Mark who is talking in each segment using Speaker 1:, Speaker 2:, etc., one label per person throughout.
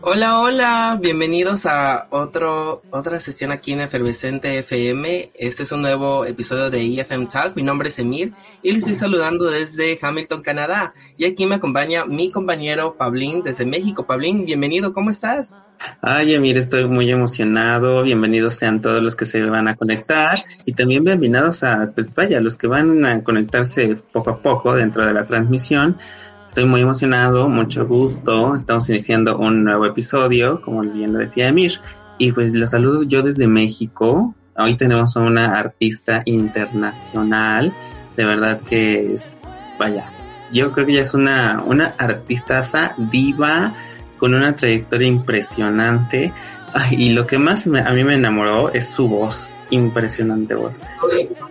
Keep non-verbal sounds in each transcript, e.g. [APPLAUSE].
Speaker 1: Hola, hola, bienvenidos a otro, otra sesión aquí en Efervescente FM. Este es un nuevo episodio de EFM Talk. Mi nombre es Emir y les estoy saludando desde Hamilton, Canadá. Y aquí me acompaña mi compañero Pablín desde México. Pablín, bienvenido, ¿cómo estás?
Speaker 2: Ay, Emir, estoy muy emocionado. Bienvenidos sean todos los que se van a conectar y también bienvenidos a, pues vaya, los que van a conectarse poco a poco dentro de la transmisión. Estoy muy emocionado, mucho gusto. Estamos iniciando un nuevo episodio, como bien lo decía Emir. Y pues los saludo yo desde México. Hoy tenemos a una artista internacional. De verdad que es, vaya, yo creo que ella es una, una artistaza diva con una trayectoria impresionante. y lo que más a mí me enamoró es su voz impresionante voz.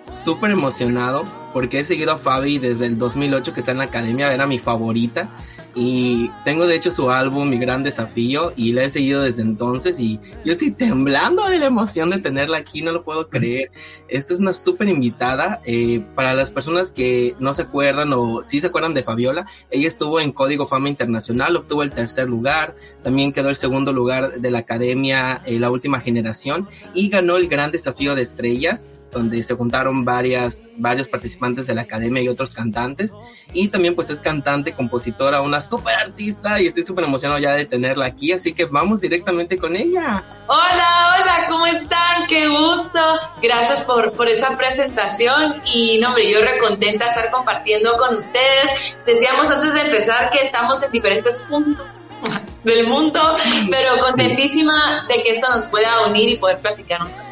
Speaker 1: Súper emocionado porque he seguido a Fabi desde el 2008 que está en la academia, era mi favorita y tengo de hecho su álbum Mi Gran Desafío y la he seguido desde entonces y yo estoy temblando de la emoción de tenerla aquí, no lo puedo creer. Esta es una súper invitada. Eh, para las personas que no se acuerdan o sí se acuerdan de Fabiola, ella estuvo en Código Fama Internacional, obtuvo el tercer lugar, también quedó el segundo lugar de la Academia eh, La Última Generación y ganó el Gran Desafío de Estrellas donde se juntaron varias, varios participantes de la academia y otros cantantes. Y también pues es cantante, compositora, una súper artista y estoy súper emocionado ya de tenerla aquí, así que vamos directamente con ella.
Speaker 3: Hola, hola, ¿cómo están? Qué gusto. Gracias por, por esa presentación y no, hombre, yo recontenta estar compartiendo con ustedes. Decíamos antes de empezar que estamos en diferentes puntos del mundo, pero contentísima de que esto nos pueda unir y poder platicar un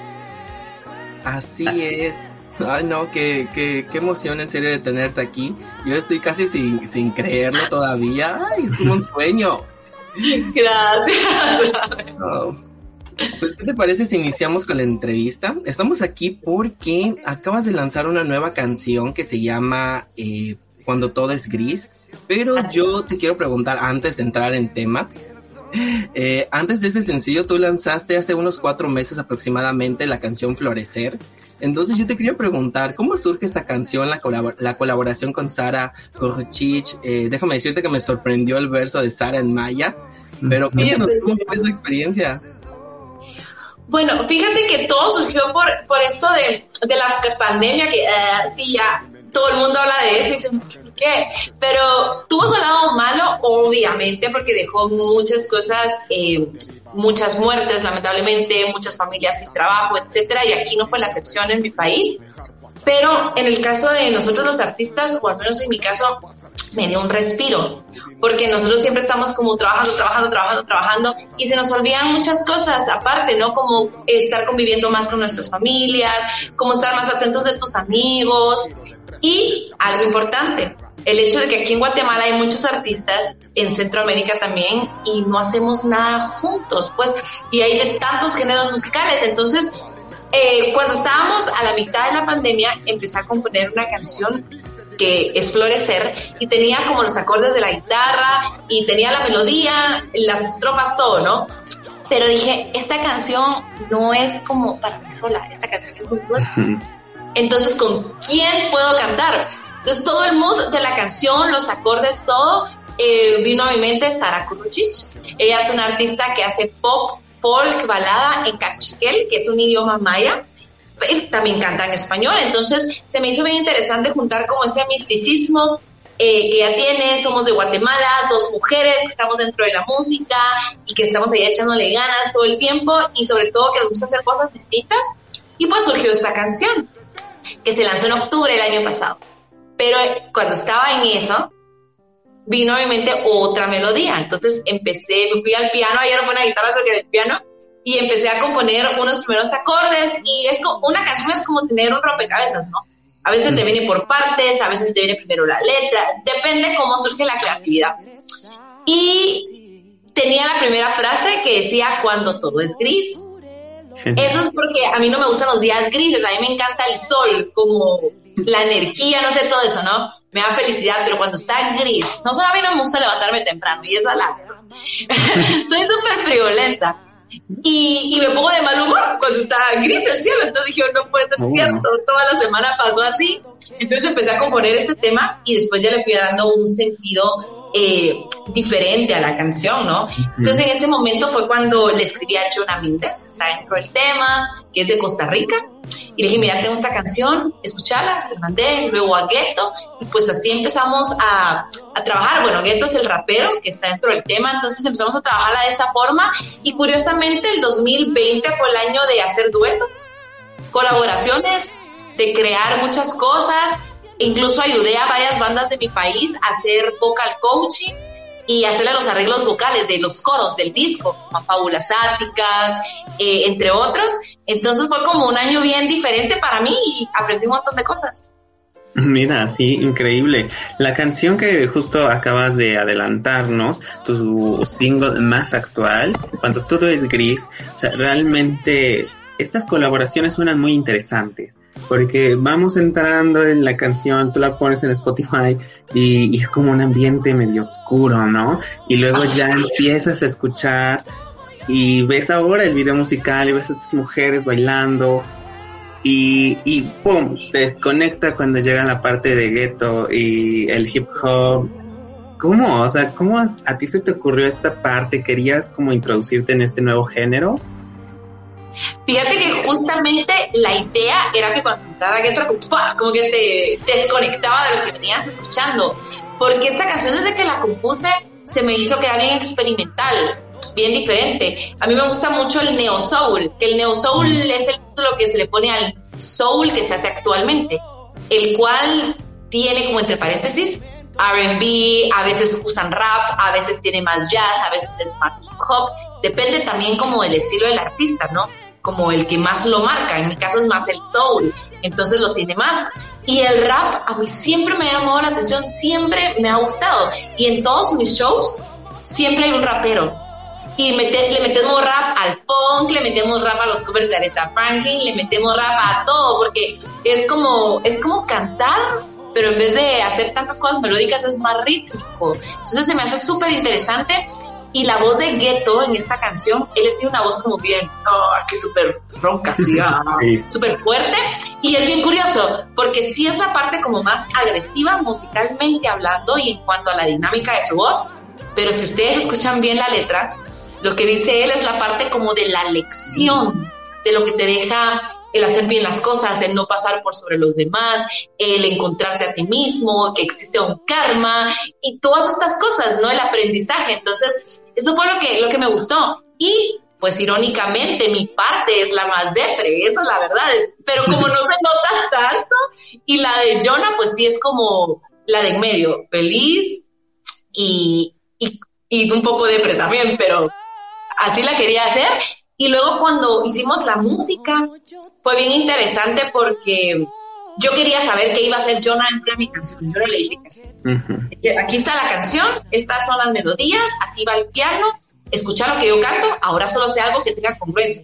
Speaker 1: Así es. Ay, no, qué, qué, qué emoción en serio de tenerte aquí. Yo estoy casi sin, sin creerlo todavía. Ay, es como un sueño.
Speaker 3: Gracias.
Speaker 1: Pues, ¿qué te parece si iniciamos con la entrevista? Estamos aquí porque acabas de lanzar una nueva canción que se llama eh, Cuando todo es gris. Pero yo te quiero preguntar antes de entrar en tema, eh, antes de ese sencillo, tú lanzaste hace unos cuatro meses aproximadamente la canción Florecer. Entonces yo te quería preguntar, ¿cómo surge esta canción, la, la colaboración con Sara Korchich? Eh, déjame decirte que me sorprendió el verso de Sara en Maya, pero cuéntanos cómo fue esa experiencia.
Speaker 3: Bueno, fíjate que todo surgió por, por esto de, de la pandemia, que uh, ya todo el mundo habla de eso y se qué, pero tuvo su lado malo, obviamente, porque dejó muchas cosas, eh, muchas muertes, lamentablemente, muchas familias sin trabajo, etcétera, y aquí no fue la excepción en mi país. Pero en el caso de nosotros los artistas, o al menos en mi caso, me dio un respiro, porque nosotros siempre estamos como trabajando, trabajando, trabajando, trabajando, y se nos olvidan muchas cosas aparte, ¿no? Como estar conviviendo más con nuestras familias, como estar más atentos de tus amigos, y algo importante, el hecho de que aquí en Guatemala hay muchos artistas, en Centroamérica también, y no hacemos nada juntos, pues, y hay de tantos géneros musicales. Entonces, eh, cuando estábamos a la mitad de la pandemia, empecé a componer una canción que es Florecer, y tenía como los acordes de la guitarra, y tenía la melodía, las estrofas, todo, ¿no? Pero dije, esta canción no es como para mí sola, esta canción es un dueto. Entonces, ¿con quién puedo cantar? Entonces todo el mood de la canción, los acordes, todo, eh, vino a mi mente Sara Kuruchich. Ella es una artista que hace pop, folk, balada en cachiquel, que es un idioma maya. También canta en español, entonces se me hizo bien interesante juntar como ese misticismo eh, que ella tiene, somos de Guatemala, dos mujeres que estamos dentro de la música y que estamos ahí echándole ganas todo el tiempo y sobre todo que nos gusta hacer cosas distintas. Y pues surgió esta canción, que se lanzó en octubre del año pasado. Pero cuando estaba en eso, vino a mi mente otra melodía. Entonces empecé, me fui al piano, ayer no fue una guitarra, que el piano, y empecé a componer unos primeros acordes. Y es como, una canción es como tener un rompecabezas, ¿no? A veces te viene por partes, a veces te viene primero la letra, depende cómo surge la creatividad. Y tenía la primera frase que decía, cuando todo es gris. Eso es porque a mí no me gustan los días grises, a mí me encanta el sol, como la energía, no sé, todo eso, ¿no? Me da felicidad, pero cuando está gris, no solo a mí no me gusta levantarme temprano, y esa la [LAUGHS] Soy súper friolenta. Y, y, me pongo de mal humor cuando está gris el cielo, entonces dije, no puede ser cierto, toda la semana pasó así. Entonces empecé a componer este tema y después ya le fui dando un sentido eh, diferente a la canción, ¿no? Entonces en este momento fue cuando le escribí a Jonah Mindes, que está dentro del tema, que es de Costa Rica, y le dije, mira, tengo esta canción, escúchala, se la mandé, luego a Ghetto, y pues así empezamos a, a, trabajar. Bueno, Ghetto es el rapero que está dentro del tema, entonces empezamos a trabajarla de esa forma, y curiosamente el 2020 fue el año de hacer duetos, colaboraciones, de crear muchas cosas, Incluso ayudé a varias bandas de mi país a hacer vocal coaching y hacerle los arreglos vocales de los coros del disco, Fábulas Áticas, eh, entre otros. Entonces fue como un año bien diferente para mí y aprendí un montón de cosas.
Speaker 2: Mira, sí, increíble. La canción que justo acabas de adelantarnos, tu single más actual, cuando todo es gris, o sea, realmente estas colaboraciones suenan muy interesantes porque vamos entrando en la canción, tú la pones en Spotify y, es como un ambiente medio oscuro, ¿no? Y luego ya empiezas a escuchar y ves ahora el video musical y ves a estas mujeres bailando y, y ¡pum! te desconecta cuando llega la parte de gueto y el hip hop. ¿Cómo? O sea, ¿cómo a ti se te ocurrió esta parte? ¿Querías como introducirte en este nuevo género?
Speaker 3: Fíjate que justamente la idea era que cuando entrara Getro, como que te desconectaba de lo que venías escuchando. Porque esta canción desde que la compuse se me hizo que era bien experimental, bien diferente. A mí me gusta mucho el neo soul, que el neo soul mm. es el título que se le pone al soul que se hace actualmente, el cual tiene como entre paréntesis RB, a veces usan rap, a veces tiene más jazz, a veces es más hip hop, depende también como del estilo del artista, ¿no? Como el que más lo marca, en mi caso es más el soul, entonces lo tiene más. Y el rap a mí siempre me ha llamado la atención, siempre me ha gustado. Y en todos mis shows siempre hay un rapero. Y le metemos rap al funk, le metemos rap a los covers de Aretha Franklin, le metemos rap a todo, porque es como, es como cantar, pero en vez de hacer tantas cosas melódicas es más rítmico. Entonces me hace súper interesante y la voz de Ghetto en esta canción, él tiene una voz como bien, oh, que súper ronca, ah, súper fuerte. Y es bien curioso, porque sí es la parte como más agresiva musicalmente hablando y en cuanto a la dinámica de su voz, pero si ustedes escuchan bien la letra, lo que dice él es la parte como de la lección, de lo que te deja el hacer bien las cosas, el no pasar por sobre los demás, el encontrarte a ti mismo, que existe un karma y todas estas cosas, ¿no? El aprendizaje. Entonces, eso fue lo que, lo que me gustó. Y pues irónicamente mi parte es la más depre, eso es la verdad. Pero como no se nota [LAUGHS] tanto, y la de Jonah, pues sí es como la de en medio, feliz y, y, y un poco depre también, pero así la quería hacer. Y luego cuando hicimos la música, fue bien interesante porque yo quería saber qué iba a hacer Jonah entre mi canción. Yo no le dije que Aquí está la canción, estas son las melodías, así va el piano, escucha lo que yo canto, ahora solo sé algo que tenga congruencia.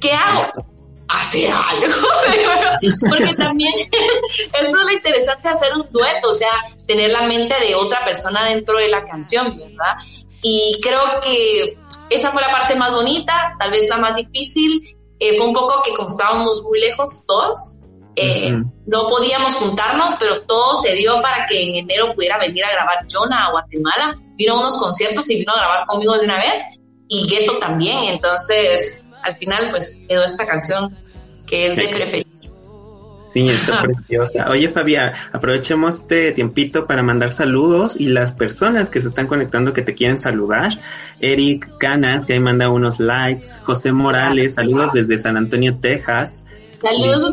Speaker 3: ¿Qué hago? Hacer algo. [LAUGHS] Porque también [LAUGHS] eso es lo interesante de hacer un dueto, o sea, tener la mente de otra persona dentro de la canción, ¿verdad? Y creo que esa fue la parte más bonita, tal vez la más difícil. Eh, fue un poco que como estábamos muy lejos todos, eh, no podíamos juntarnos, pero todo se dio para que en enero pudiera venir a grabar Jonah a Guatemala. Vino a unos conciertos y vino a grabar conmigo de una vez y Gueto también. Entonces, al final, pues quedó esta canción que es de preferencia.
Speaker 2: Sí, está [LAUGHS] preciosa. Oye, Fabián, aprovechemos este tiempito para mandar saludos y las personas que se están conectando que te quieren saludar. Eric Canas, que ahí manda unos likes. José Morales, saludos desde San Antonio, Texas.
Speaker 3: Saludos,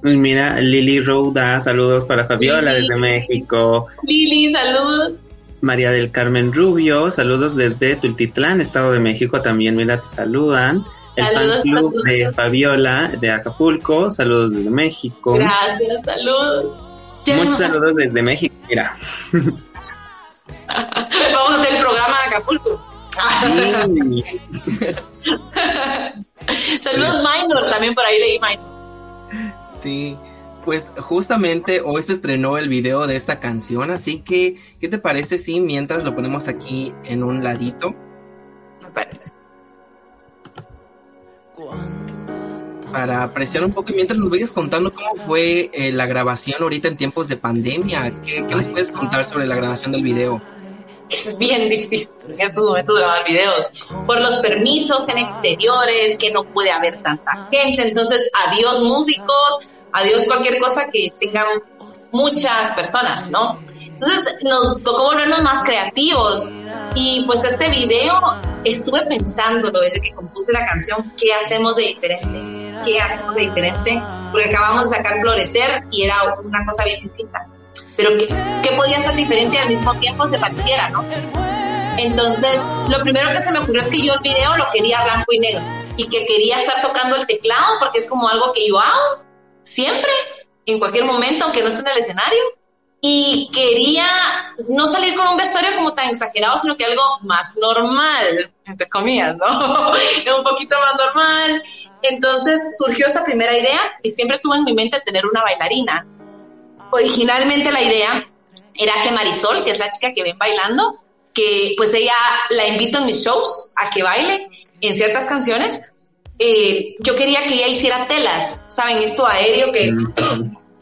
Speaker 2: Mira, Lili Rouda, saludos para Fabiola desde México.
Speaker 3: Lili, saludos.
Speaker 2: María del Carmen Rubio, saludos desde Tultitlán, Estado de México, también, mira, te saludan. El fan club de Fabiola de Acapulco, saludos desde México.
Speaker 3: Gracias, saludos.
Speaker 2: Muchos saludos desde México, mira. [LAUGHS]
Speaker 3: Vamos a hacer el programa de Acapulco. [LAUGHS] saludos Minor, también por ahí leí Minor.
Speaker 1: Sí, pues justamente hoy se estrenó el video de esta canción, así que, ¿qué te parece si mientras lo ponemos aquí en un ladito?
Speaker 3: Me parece.
Speaker 1: Para apreciar un poco mientras nos vayas contando cómo fue eh, la grabación ahorita en tiempos de pandemia. ¿Qué, ¿Qué, nos puedes contar sobre la grabación del video?
Speaker 3: Es bien difícil en estos momentos grabar videos por los permisos en exteriores, que no puede haber tanta gente. Entonces, adiós músicos, adiós cualquier cosa que tengan muchas personas, ¿no? Entonces nos tocó volvernos más creativos y pues este video estuve pensándolo desde que compuse la canción, ¿qué hacemos de diferente? ¿Qué hacemos de diferente? Porque acabamos de sacar Florecer y era una cosa bien distinta. Pero ¿qué, podía ser diferente al mismo tiempo se pareciera, no? Entonces, lo primero que se me ocurrió es que yo el video lo quería blanco y negro y que quería estar tocando el teclado porque es como algo que yo hago siempre, en cualquier momento, aunque no esté en el escenario y quería no salir con un vestuario como tan exagerado, sino que algo más normal, entre comillas, ¿no? [LAUGHS] un poquito más normal. Entonces surgió esa primera idea y siempre tuve en mi mente tener una bailarina. Originalmente la idea era que Marisol, que es la chica que ven bailando, que pues ella la invito en mis shows a que baile en ciertas canciones. Eh, yo quería que ella hiciera telas, ¿saben? Esto aéreo que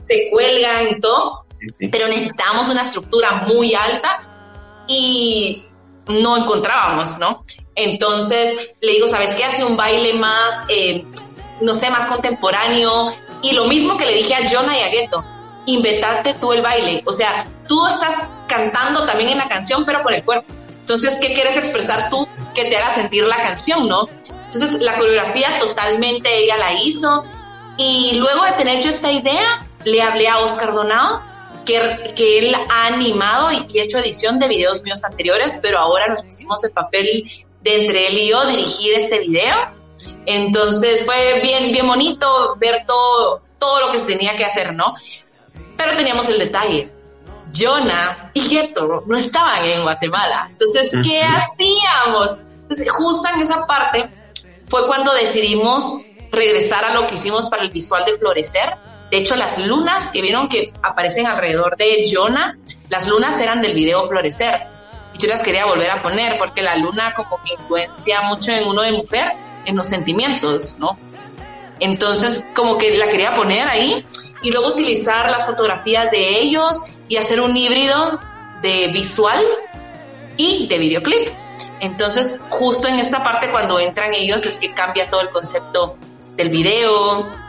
Speaker 3: se cuelgan y todo pero necesitábamos una estructura muy alta y no encontrábamos, ¿no? Entonces le digo, ¿sabes qué? Hace un baile más, eh, no sé, más contemporáneo. Y lo mismo que le dije a Jonah y a Ghetto, inventate tú el baile. O sea, tú estás cantando también en la canción, pero con el cuerpo. Entonces, ¿qué quieres expresar tú que te haga sentir la canción, no? Entonces, la coreografía totalmente ella la hizo. Y luego de tener yo esta idea, le hablé a Oscar Donado que, él ha animado y, hecho edición de videos míos anteriores, pero ahora nos pusimos el papel de entre él y yo dirigir este video. Entonces fue bien, bien bonito ver todo, todo lo que se tenía que hacer, ¿no? Pero teníamos el detalle. Jonah y Geto no estaban en Guatemala. Entonces, ¿qué hacíamos? Entonces, justo en esa parte fue cuando decidimos regresar a lo que hicimos para el visual de Florecer, de hecho, las lunas que vieron que aparecen alrededor de Jonah, las lunas eran del video Florecer. Y yo las quería volver a poner porque la luna como que influencia mucho en uno de mujer, en los sentimientos, ¿no? Entonces, como que la quería poner ahí y luego utilizar las fotografías de ellos y hacer un híbrido de visual y de videoclip. Entonces, justo en esta parte cuando entran ellos es que cambia todo el concepto del video,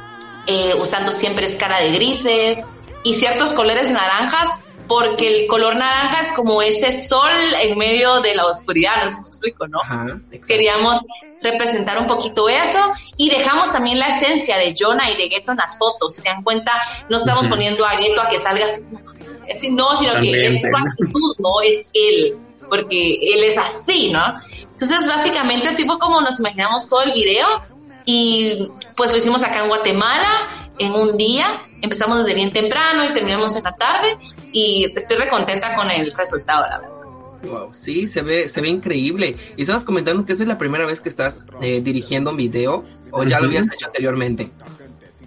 Speaker 3: eh, usando siempre escala de grises y ciertos colores naranjas, porque el color naranja es como ese sol en medio de la oscuridad, no sé si me explico, ¿no? Queríamos representar un poquito eso y dejamos también la esencia de Jonah y de Ghetto en las fotos. Si se dan cuenta, no estamos poniendo a Ghetto a que salga así, no, sino que es su actitud, no es él, porque él es así, ¿no? Entonces, básicamente, así fue como nos imaginamos todo el video y pues lo hicimos acá en Guatemala en un día. Empezamos desde bien temprano y terminamos en la tarde y estoy recontenta con el resultado, la verdad.
Speaker 1: Wow, sí, se ve, se ve increíble. Y estabas comentando que esa es la primera vez que estás eh, dirigiendo un video o ya lo habías hecho anteriormente.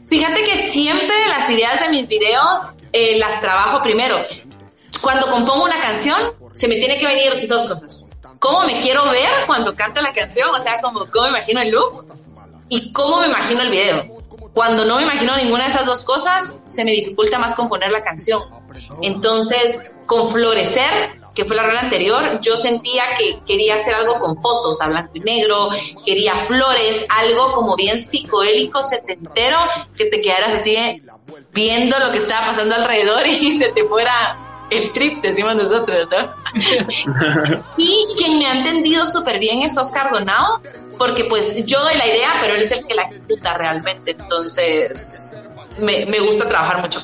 Speaker 3: Fíjate que siempre las ideas de mis videos eh, las trabajo primero. Cuando compongo una canción, se me tiene que venir dos cosas. ¿Cómo me quiero ver cuando canta la canción? O sea, como cómo me imagino el look y cómo me imagino el video. Cuando no me imagino ninguna de esas dos cosas, se me dificulta más componer la canción. Entonces, con Florecer, que fue la regla anterior, yo sentía que quería hacer algo con fotos a blanco y negro, quería flores, algo como bien psicodélico, setentero, que te quedaras así viendo lo que estaba pasando alrededor y [LAUGHS] se te fuera el trip, decimos nosotros, ¿no? [LAUGHS] y quien me ha entendido súper bien es Oscar Donado, porque pues yo doy la idea, pero él es el que la ejecuta realmente, entonces me, me gusta trabajar mucho.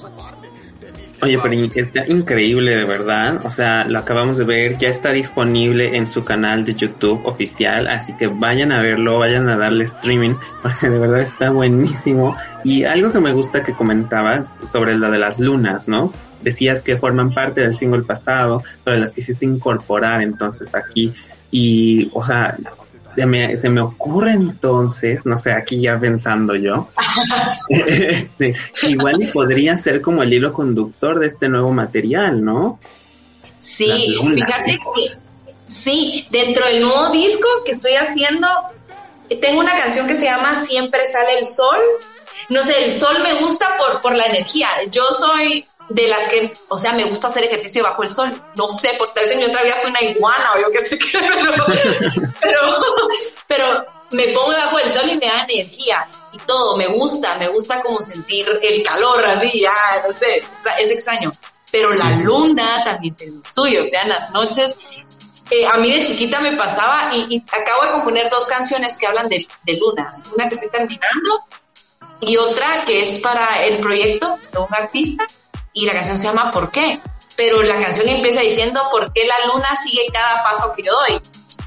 Speaker 2: Oye, pero está increíble de verdad. O sea, lo acabamos de ver, ya está disponible en su canal de YouTube oficial, así que vayan a verlo, vayan a darle streaming, [LAUGHS] porque de verdad está buenísimo. Y algo que me gusta que comentabas sobre lo de las lunas, ¿no? Decías que forman parte del single pasado, pero las quisiste incorporar entonces aquí. Y, o sea, se me, se me ocurre entonces, no sé, aquí ya pensando yo, [LAUGHS] este, igual podría ser como el hilo conductor de este nuevo material, ¿no?
Speaker 3: Sí, fíjate que sí, dentro del nuevo disco que estoy haciendo, tengo una canción que se llama Siempre sale el sol no sé, el sol me gusta por, por la energía. Yo soy de las que, o sea, me gusta hacer ejercicio bajo el sol. No sé, porque tal vez en mi otra vida fui una iguana o yo qué sé qué, [LAUGHS] pero, pero, me pongo bajo el sol y me da energía y todo, me gusta, me gusta como sentir el calor así, ya, no sé, es extraño. Pero la luna también tiene suyo, o sea, en las noches eh, a mí de chiquita me pasaba y, acabo de componer dos canciones que hablan de, de, lunas. Una que estoy terminando y otra que es para el proyecto de un artista y la canción se llama ¿Por qué? Pero la canción empieza diciendo ¿Por qué la luna sigue cada paso que yo doy?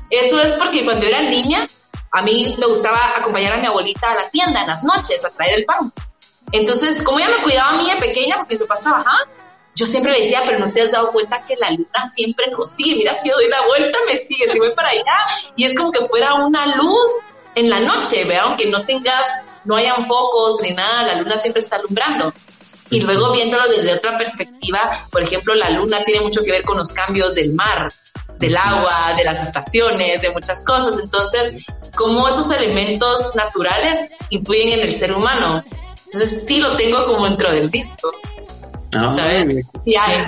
Speaker 3: Eso es porque cuando era niña, a mí me gustaba acompañar a mi abuelita a la tienda en las noches a traer el pan. Entonces, como ella me cuidaba a mí de pequeña, porque me pasaba, yo siempre le decía, pero no te has dado cuenta que la luna siempre nos sigue. Mira, si yo doy la vuelta, me sigue, si voy para allá. Y es como que fuera una luz en la noche, ¿vea? aunque no tengas, no hayan focos ni nada, la luna siempre está alumbrando. Y luego viéndolo desde otra perspectiva, por ejemplo, la luna tiene mucho que ver con los cambios del mar, del agua, de las estaciones, de muchas cosas. Entonces, cómo esos elementos naturales influyen en el ser humano. Entonces, sí lo tengo como dentro del disco.
Speaker 2: Ah,
Speaker 3: Sí hay.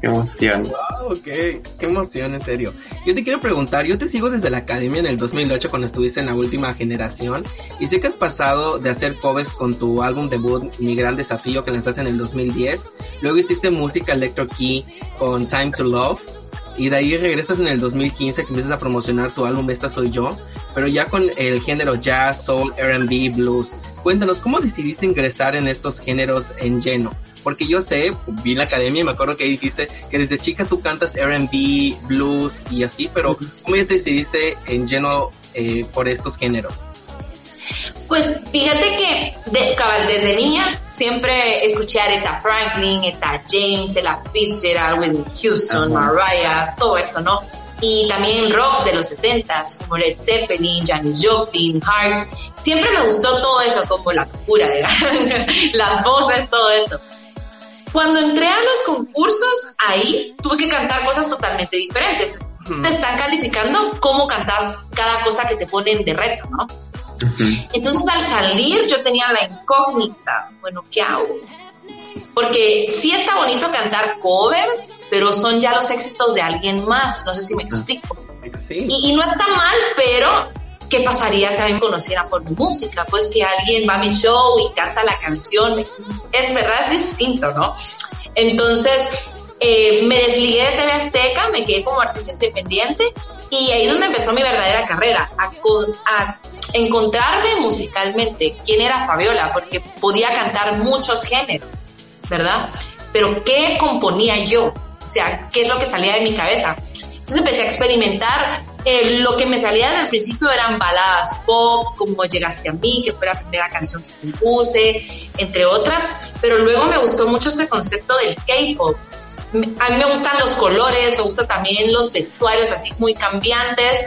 Speaker 2: Qué emoción.
Speaker 1: Wow, qué, qué emoción, en serio. Yo te quiero preguntar, yo te sigo desde la academia en el 2008 cuando estuviste en la última generación y sé que has pasado de hacer covers con tu álbum debut Mi Gran Desafío que lanzaste en el 2010, luego hiciste música Electro Key con Time to Love y de ahí regresas en el 2015 que empiezas a promocionar tu álbum Esta Soy Yo, pero ya con el género jazz, soul, R&B, blues. Cuéntanos, ¿cómo decidiste ingresar en estos géneros en lleno? Porque yo sé, vi la academia y me acuerdo que dijiste que desde chica tú cantas R&B, blues y así, pero ¿cómo ya te decidiste en lleno eh, por estos géneros?
Speaker 3: Pues fíjate que de, cabal, desde niña siempre escuché a Aretha Franklin, Aretha James, Ella Fitzgerald, Whitney Houston, Mariah, todo esto, ¿no? Y también rock de los 70s, como Led Zeppelin, Janis Joplin, Heart. Siempre me gustó todo eso, como la cura, [LAUGHS] las voces, todo eso. Cuando entré a los concursos, ahí tuve que cantar cosas totalmente diferentes. Te están calificando cómo cantas cada cosa que te ponen de reto, ¿no? Entonces al salir yo tenía la incógnita, bueno, ¿qué hago? Porque sí está bonito cantar covers, pero son ya los éxitos de alguien más, no sé si me explico. Y, y, no está mal, pero ¿qué pasaría si alguien conociera por mi música? Pues que alguien va a mi show y canta la canción, es verdad, es distinto, ¿no? Entonces eh, me desligué de TV Azteca, me quedé como artista independiente y ahí es donde empezó mi verdadera carrera, a, a encontrarme musicalmente quién era Fabiola, porque podía cantar muchos géneros, ¿verdad? Pero ¿qué componía yo? O sea, ¿qué es lo que salía de mi cabeza? Entonces empecé a experimentar. Eh, lo que me salía desde el principio eran baladas pop, como Llegaste a mí, que fue la primera canción que compuse, entre otras. Pero luego me gustó mucho este concepto del K-pop. A mí me gustan los colores, me gustan también los vestuarios así muy cambiantes.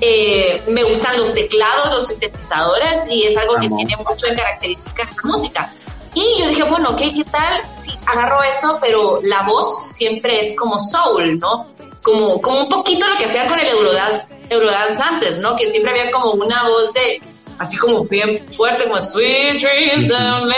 Speaker 3: Eh, me gustan los teclados, los sintetizadores y es algo que tiene mucho en características esta música. Y yo dije, bueno, ok, ¿qué tal si agarro eso, pero la voz siempre es como soul, ¿no? Como, como un poquito lo que hacía con el Eurodance, Eurodance antes, ¿no? Que siempre había como una voz de, así como bien fuerte, como Sweet Dreams and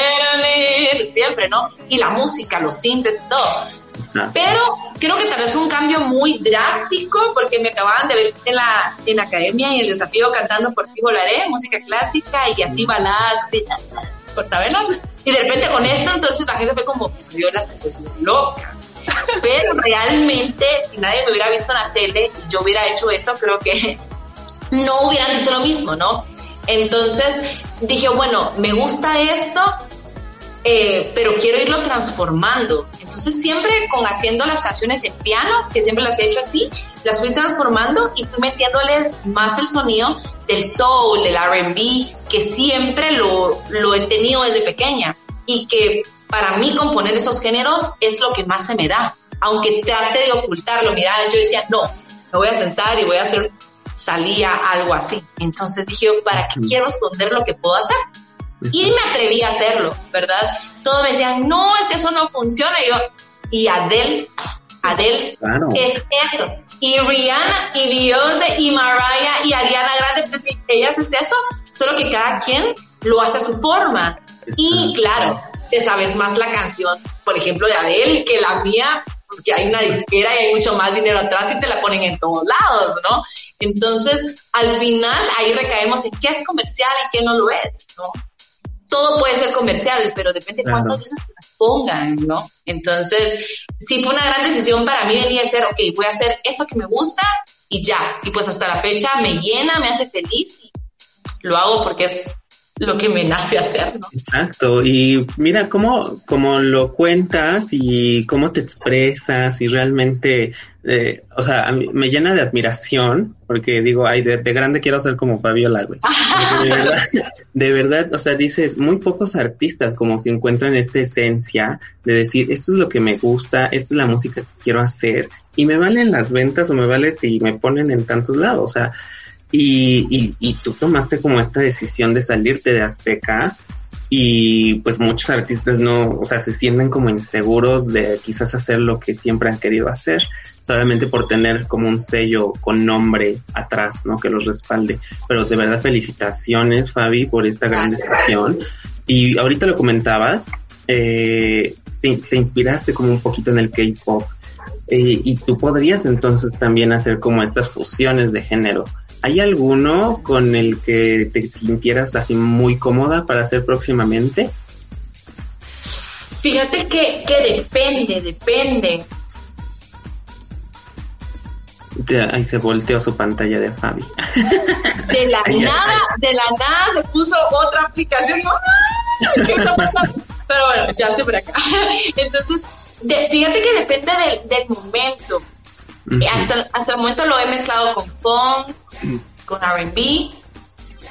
Speaker 3: siempre, ¿no? Y la música, los sintes y todo. Pero creo que tal vez un cambio muy drástico porque me acababan de ver en la, en la academia y el desafío cantando por ti volaré, música clásica y así baladas, así, cortavenas. Y de repente con esto, entonces la gente fue como, Viola se fue loca. Pero realmente, si nadie me hubiera visto en la tele y yo hubiera hecho eso, creo que no hubieran dicho lo mismo, ¿no? Entonces dije, bueno, me gusta esto, eh, pero quiero irlo transformando. Entonces siempre con haciendo las canciones en piano, que siempre las he hecho así, las fui transformando y fui metiéndole más el sonido del soul, del RB, que siempre lo, lo he tenido desde pequeña y que para mí componer esos géneros es lo que más se me da. Aunque trate de ocultarlo, mira, yo decía, no, me voy a sentar y voy a hacer, salía algo así. Entonces dije, ¿para qué quiero esconder lo que puedo hacer? Y me atreví a hacerlo, ¿verdad? Todos me decían, no, es que eso no funciona. Y yo, y Adele, Adele es eso. Y Rihanna, y Beyoncé, y Mariah, y Ariana Grande, pues ellas es eso, solo que cada quien lo hace a su forma. Y claro, te sabes más la canción, por ejemplo, de Adele que la mía, porque hay una disquera y hay mucho más dinero atrás y te la ponen en todos lados, ¿no? Entonces, al final ahí recaemos en qué es comercial y qué no lo es, ¿no? Todo puede ser comercial, pero depende de cuántas veces te pongan, ¿no? Entonces, sí fue una gran decisión para mí venir a ser, ok, voy a hacer eso que me gusta y ya. Y pues hasta la fecha me llena, me hace feliz y lo hago porque es lo que me nace hacer, ¿no?
Speaker 2: Exacto, y mira cómo, cómo lo cuentas y cómo te expresas y realmente, eh, o sea, a mí me llena de admiración porque digo, ay, de, grande quiero ser como Fabiola, güey. De verdad, [LAUGHS] de verdad, o sea, dices, muy pocos artistas como que encuentran esta esencia de decir, esto es lo que me gusta, esta es la música que quiero hacer y me valen las ventas o me vale si me ponen en tantos lados, o sea, y, y, y tú tomaste como esta decisión de salirte de Azteca y pues muchos artistas no, o sea, se sienten como inseguros de quizás hacer lo que siempre han querido hacer, solamente por tener como un sello con nombre atrás, ¿no? Que los respalde. Pero de verdad felicitaciones, Fabi, por esta gran decisión. Y ahorita lo comentabas, eh, te, inspiraste como un poquito en el K-pop. Eh, y tú podrías entonces también hacer como estas fusiones de género. ¿Hay alguno con el que te sintieras así muy cómoda para hacer próximamente?
Speaker 3: Fíjate que, que depende, depende.
Speaker 2: ahí se volteó su pantalla de Fabi.
Speaker 3: De la [LAUGHS] nada, de la nada se puso otra aplicación. [LAUGHS] Pero bueno, ya estoy por acá. [LAUGHS] Entonces, fíjate que depende del, momento. Hasta, hasta el momento lo he mezclado con funk, con RB,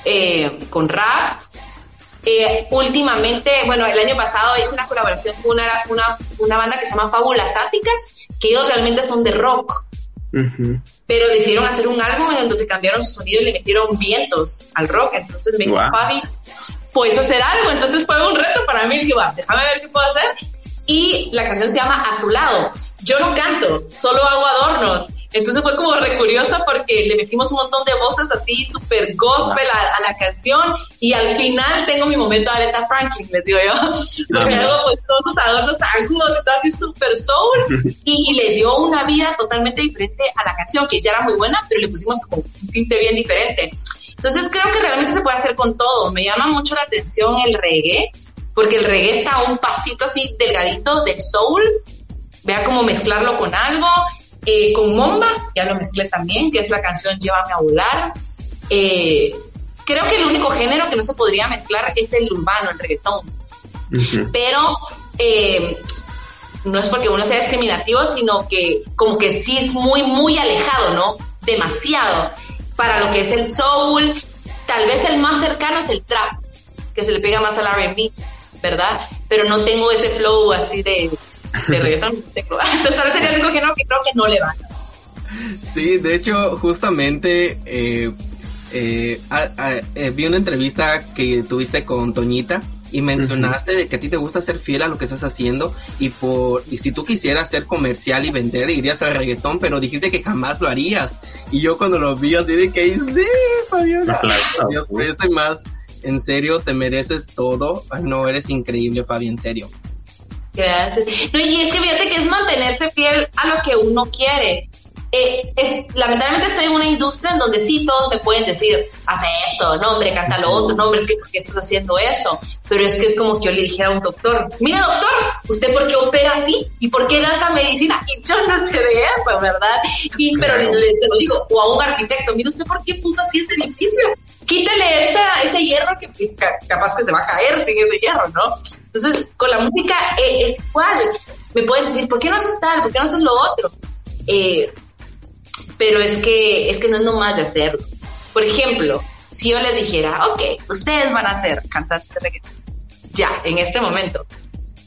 Speaker 3: eh, con rap. Eh, últimamente, bueno, el año pasado hice una colaboración con una, una, una banda que se llama Fábulas Áticas, que ellos realmente son de rock. Pero decidieron hacer un álbum en donde cambiaron su sonido y le metieron vientos al rock. Entonces me dijo, Fabi, puedes hacer algo. Entonces fue un reto para mí. dije, va, déjame ver qué puedo hacer. Y la canción se llama A su lado. Yo no canto, solo hago adornos. Entonces fue como recurioso porque le metimos un montón de voces así, súper gospel a, la canción y al final tengo mi momento de Aretha Franklin, les digo yo, [LAUGHS] porque hago pues todos los adornos ángulos, así súper soul [LAUGHS] y, le dio una vida totalmente diferente a la canción, que ya era muy buena, pero le pusimos como un tinte bien diferente. Entonces creo que realmente se puede hacer con todo. Me llama mucho la atención el reggae, porque el reggae está un pasito así delgadito del soul. Vea cómo mezclarlo con algo eh, con Momba, ya lo mezclé también, que es la canción Llévame a volar. Eh, creo que el único género que no se podría mezclar es el urbano, el reggaetón. Pero eh, no es porque uno sea discriminativo, sino que como que sí es muy, muy alejado, ¿no? Demasiado. Para lo que es el soul, tal vez el más cercano es el trap, que se le pega más al RB, ¿verdad? Pero no tengo ese flow así de, de [LAUGHS] reggaetón. Entonces tal vez sería el único género que creo que no le va.
Speaker 1: Sí, de hecho, justamente eh, eh, eh, vi una entrevista que tuviste con Toñita y mencionaste de que a ti te gusta ser fiel a lo que estás haciendo y por y si tú quisieras ser comercial y vender irías al reggaetón pero dijiste que jamás lo harías y yo cuando lo vi así de que sí Fabiola Dios sí. más en serio te mereces todo Ay, no eres increíble Fabi en serio
Speaker 3: Gracias. No, y es que fíjate que es mantenerse fiel a lo que uno quiere. Eh, es, lamentablemente estoy en una industria en donde sí todos me pueden decir, hace esto, no hombre, canta lo otro, no hombre, es que ¿por qué estás haciendo esto? Pero es que es como que yo le dijera a un doctor, mire doctor, ¿usted por qué opera así? ¿Y por qué da esa medicina? Y yo no sé de eso, ¿verdad? Y, pero le, se lo digo, o a un arquitecto, mire usted por qué puso así este edificio, quítele esa, ese hierro que capaz que se va a caer sin ese hierro, ¿no? Entonces, con la música eh, es igual. Me pueden decir, ¿por qué no haces tal? ¿Por qué no haces lo otro? Eh, pero es que, es que no es nomás de hacerlo. Por ejemplo, si yo les dijera, ok, ustedes van a ser cantantes de reggaetón, ya, en este momento,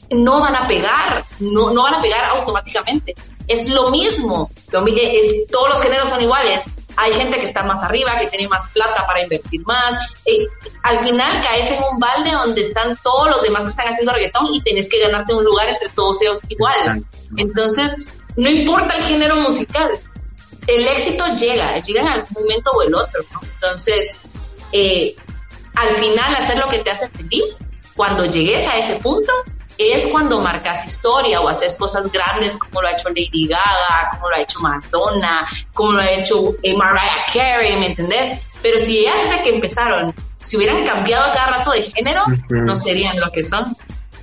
Speaker 3: no van a pegar, no, no van a pegar automáticamente. Es lo mismo, lo, es, todos los géneros son iguales, hay gente que está más arriba, que tiene más plata para invertir más. Eh, al final caes en un balde donde están todos los demás que están haciendo reggaetón y tenés que ganarte un lugar entre todos ellos igual. Entonces, no importa el género musical, el éxito llega, llega en algún momento o el otro. Entonces, eh, al final hacer lo que te hace feliz, cuando llegues a ese punto, es cuando marcas historia o haces cosas grandes como lo ha hecho Lady Gaga, como lo ha hecho Madonna, como lo ha hecho eh, Mariah Carey, ¿me entendés? Pero si ya desde que empezaron, si hubieran cambiado cada rato de género, no serían lo que son.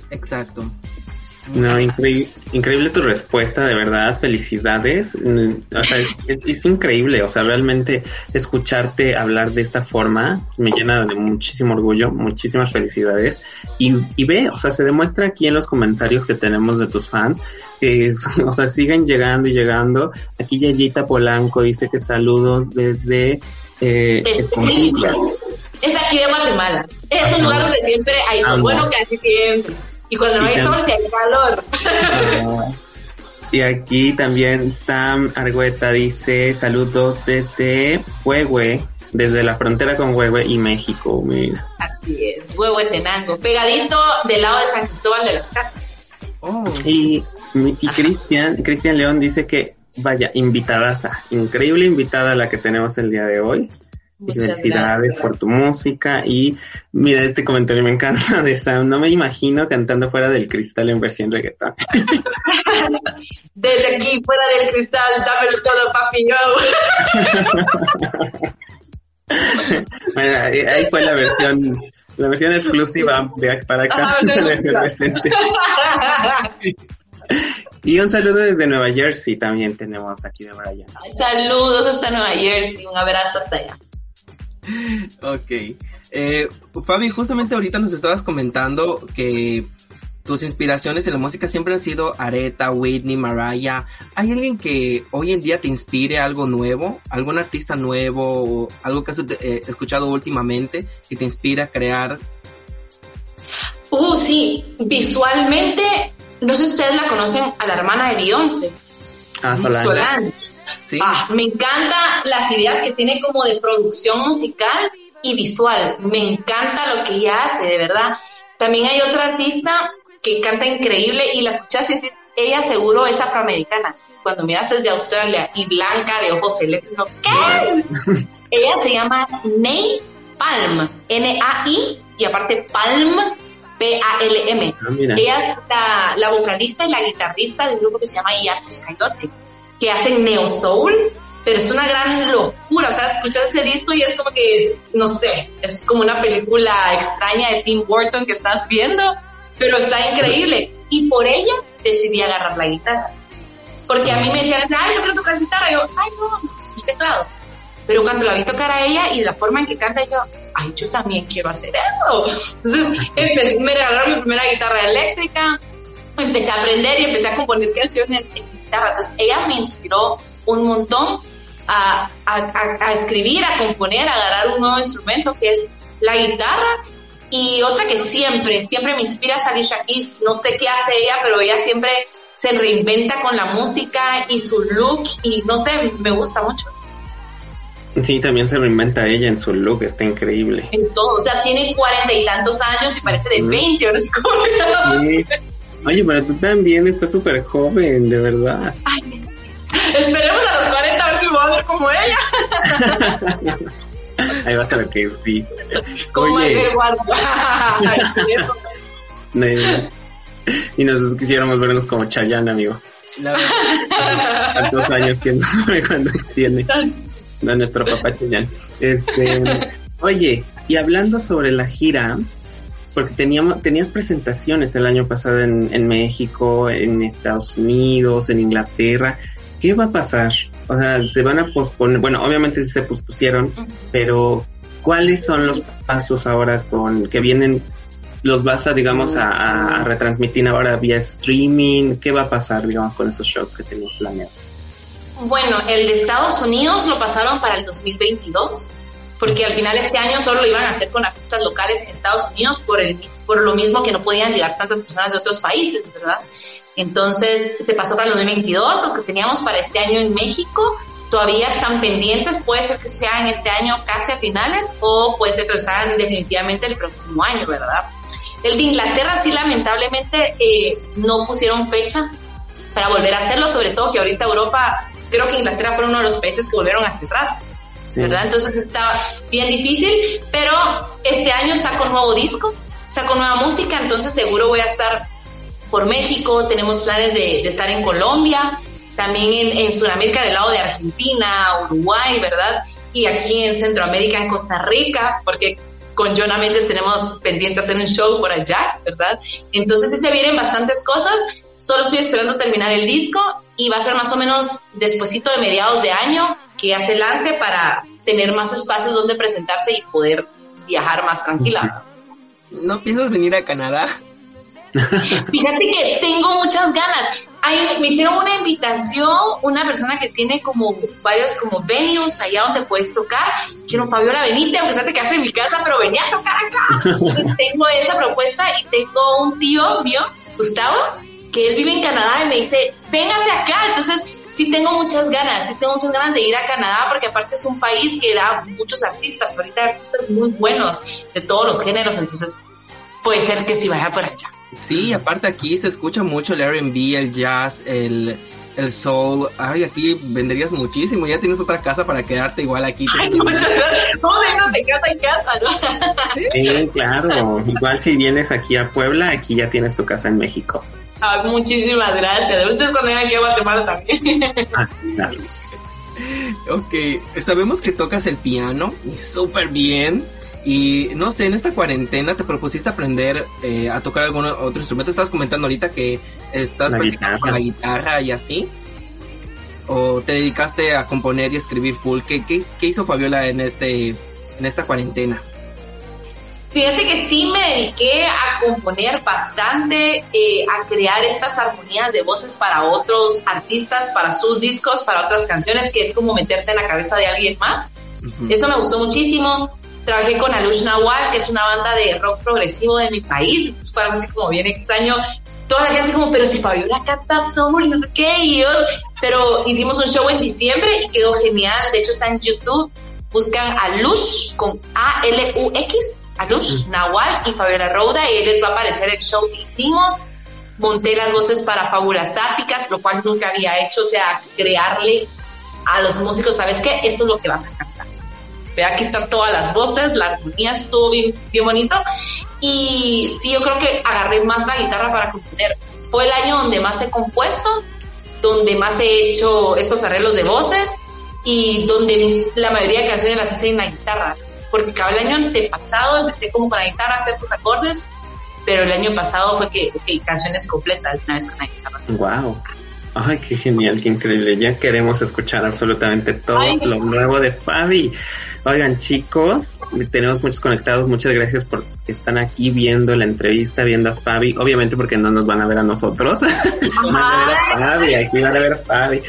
Speaker 1: Exacto.
Speaker 2: No, increíble, tu respuesta, de verdad, felicidades. Mm, o sea, es, increíble, o sea, realmente escucharte hablar de esta forma me llena de muchísimo orgullo, muchísimas felicidades. Y, y ve, o sea, se demuestra aquí en los comentarios que tenemos de tus fans, que, [LAUGHS] o sea, siguen llegando y llegando. Aquí Yayita Polanco dice que saludos desde eh,
Speaker 3: es, es aquí de Guatemala. Es un lugar donde siempre hay sol, bueno, casi siempre. Y cuando no hay sol, si hay calor. Ah,
Speaker 2: y aquí también Sam Argueta dice saludos desde Huehue, desde la frontera con Huehue y México. Mira.
Speaker 3: Así es, Huehuetenango, pegadito del lado de San Cristóbal de las Casas.
Speaker 2: Oh. Y, y Cristian, Cristian León dice que, vaya, invitadaza, increíble invitada la que tenemos el día de hoy. Felicidades por tu música y mira este comentario me encanta [LAUGHS] de Sam. No me imagino cantando fuera del cristal en versión reggaetón. [LAUGHS]
Speaker 3: Desde aquí fuera del cristal, dámelo todo,
Speaker 2: papi [LAUGHS] bueno, ahí fue la versión, la versión exclusiva de para acá. y un saludo desde Nueva Jersey también tenemos aquí de Brian.
Speaker 3: Saludos hasta Nueva Jersey, un abrazo hasta allá.
Speaker 1: Ok. Eh, Fabi, justamente ahorita nos estabas comentando que tus inspiraciones en la música siempre han sido Aretha, Whitney, Mariah. ¿Hay alguien que hoy en día te inspire algo nuevo? ¿Algún artista nuevo? O algo que has eh, escuchado últimamente que te inspira a crear?
Speaker 3: Uh, sí. Visualmente, no sé si ustedes la conocen a la hermana de Beyoncé.
Speaker 2: Ah, Solange.
Speaker 3: Ah, me encanta las ideas que tiene como de producción musical y visual. Me encanta lo que ella hace, de verdad. También hay otra artista que canta increíble y la escuchas y ella seguro es afroamericana. Cuando miras es de Australia y blanca, de ojos celestes, ¿no? ¿qué? [LAUGHS] ella se llama Ney Palm, N-A-I, y aparte Palm, P-A-L-M. Ah, ella es la, la, vocalista y la guitarrista de un grupo que se llama Iatus Coyote que hacen neo soul, pero es una gran locura, o sea, escuchas ese disco y es como que, no sé, es como una película extraña de Tim Burton que estás viendo, pero está increíble. Y por ella decidí agarrar la guitarra. Porque a mí me decían, ay, yo quiero tocar guitarra, y yo, ay, no, el teclado. Pero cuando la vi tocar a ella y la forma en que canta, yo, ay, yo también quiero hacer eso. Entonces, empecé, me regalaron mi primera guitarra eléctrica, empecé a aprender y empecé a componer canciones entonces ella me inspiró un montón a, a, escribir, a componer, a agarrar un nuevo instrumento que es la guitarra. Y otra que siempre, siempre me inspira a Alicia Keys. No sé qué hace ella, pero ella siempre se reinventa con la música y su look y no sé, me gusta mucho.
Speaker 2: Sí, también se reinventa ella en su look, está increíble.
Speaker 3: En todo, o sea, tiene cuarenta y tantos años y parece de veinte, cómo. Sí.
Speaker 2: Oye, pero tú también estás súper joven, de verdad.
Speaker 3: Ay, esperemos a los 40 a ver si voy a ver como ella. [LAUGHS]
Speaker 2: Ahí vas a ver que sí.
Speaker 3: Como Oye. [LAUGHS]
Speaker 2: y nos quisiéramos vernos como Chayanne, amigo. Tantos años que no [LAUGHS] sabe cuántos tiene. No, nuestro papá Chayanne. Este, oye, y hablando sobre la gira, porque teníamos, tenías presentaciones el año pasado en, en México, en Estados Unidos, en Inglaterra. ¿Qué va a pasar? O sea, se van a posponer, bueno, obviamente se pospusieron, pero ¿cuáles son los pasos ahora con que vienen? ¿Los vas a, digamos, a, a retransmitir ahora vía streaming? ¿Qué va a pasar, digamos, con esos shows que tenías planeados?
Speaker 3: Bueno, el de Estados Unidos lo pasaron para el 2022 porque al final este año solo lo iban a hacer con artistas locales en Estados Unidos por, el, por lo mismo que no podían llegar tantas personas de otros países, ¿verdad? Entonces se pasó para el 2022, los que teníamos para este año en México todavía están pendientes, puede ser que sean este año casi a finales o puede ser que sean definitivamente el próximo año, ¿verdad? El de Inglaterra sí lamentablemente eh, no pusieron fecha para volver a hacerlo, sobre todo que ahorita Europa, creo que Inglaterra fue uno de los países que volvieron a cerrar. ¿verdad? Entonces está bien difícil, pero este año saco nuevo disco, saco nueva música, entonces seguro voy a estar por México, tenemos planes de, estar en Colombia, también en, en Sudamérica del lado de Argentina, Uruguay, ¿verdad? Y aquí en Centroamérica, en Costa Rica, porque con Jonah Méndez tenemos pendiente hacer un show por allá, ¿verdad? Entonces sí se vienen bastantes cosas, solo estoy esperando terminar el disco y va a ser más o menos despuesito de mediados de año que ya se lance para tener más espacios donde presentarse y poder viajar más tranquila.
Speaker 1: ¿No piensas venir a Canadá? [LAUGHS]
Speaker 3: Fíjate que tengo muchas ganas. me hicieron una invitación, una persona que tiene como varios como venues allá donde puedes tocar. Quiero Fabiola, venite, aunque sea te quedas en mi casa, pero venía a tocar acá. [LAUGHS] tengo esa propuesta y tengo un tío mío, Gustavo, que él vive en Canadá y me dice, véngase acá. Entonces, sí tengo muchas ganas, sí tengo muchas ganas de ir a Canadá porque aparte es un país que da muchos artistas, ahorita artistas muy buenos de todos los géneros, entonces puede ser que sí vaya por allá.
Speaker 1: Sí, aparte aquí se escucha mucho el R&B, el jazz, el, el soul. Ay, aquí venderías muchísimo. Ya tienes otra casa para quedarte igual aquí.
Speaker 3: Ay, muchas gracias. No, de casa en casa,
Speaker 2: ¿no? Sí, claro. Igual si vienes aquí a Puebla, aquí ya tienes tu casa en México.
Speaker 3: Ah, muchísimas gracias. Ustedes cuando aquí a Guatemala también. Ah, claro.
Speaker 1: ok, sabemos que tocas el piano y súper bien. Y no sé, en esta cuarentena te propusiste aprender eh, a tocar algún otro instrumento. Estabas comentando ahorita que estás practicando con la guitarra y así. ¿O te dedicaste a componer y escribir full? ¿Qué, qué, hizo Fabiola en, este, en esta cuarentena?
Speaker 3: Fíjate que sí me dediqué a componer bastante, eh, a crear estas armonías de voces para otros artistas, para sus discos, para otras canciones, que es como meterte en la cabeza de alguien más. Eso me gustó muchísimo trabajé con Alush Nawal, que es una banda de rock progresivo de mi país, entonces fue algo así como bien extraño. Toda la gente así como, pero si Fabiola canta soul no sé qué, y yo, pero hicimos un show en diciembre y quedó genial, de hecho está en YouTube, buscan Alush con A-L-U-X, Alush Nawal y Fabiola Rouda y les va a aparecer el show que hicimos. Monté las voces para Fábulas Áticas, lo cual nunca había hecho, o sea, crearle a los músicos, ¿sabes qué? Esto es lo que vas a cantar aquí están todas las voces, la armonía estuvo bien, bien bonito. Y sí, yo creo que agarré más la guitarra para componer. Fue el año donde más he compuesto, donde más he hecho esos arreglos de voces y donde la mayoría de canciones las hice en la guitarra. Porque cada el año antepasado empecé como con la guitarra a hacer tus acordes, pero el año pasado fue que, que canciones completas una vez con la guitarra.
Speaker 2: Wow. Ay, qué genial, qué increíble. Ya queremos escuchar absolutamente todo lo nuevo de Fabi. Oigan, chicos, tenemos muchos conectados. Muchas gracias por que están aquí viendo la entrevista, viendo a Fabi. Obviamente porque no nos van a ver a nosotros. [LAUGHS] van a ver a Fabi, aquí van a ver a Fabi.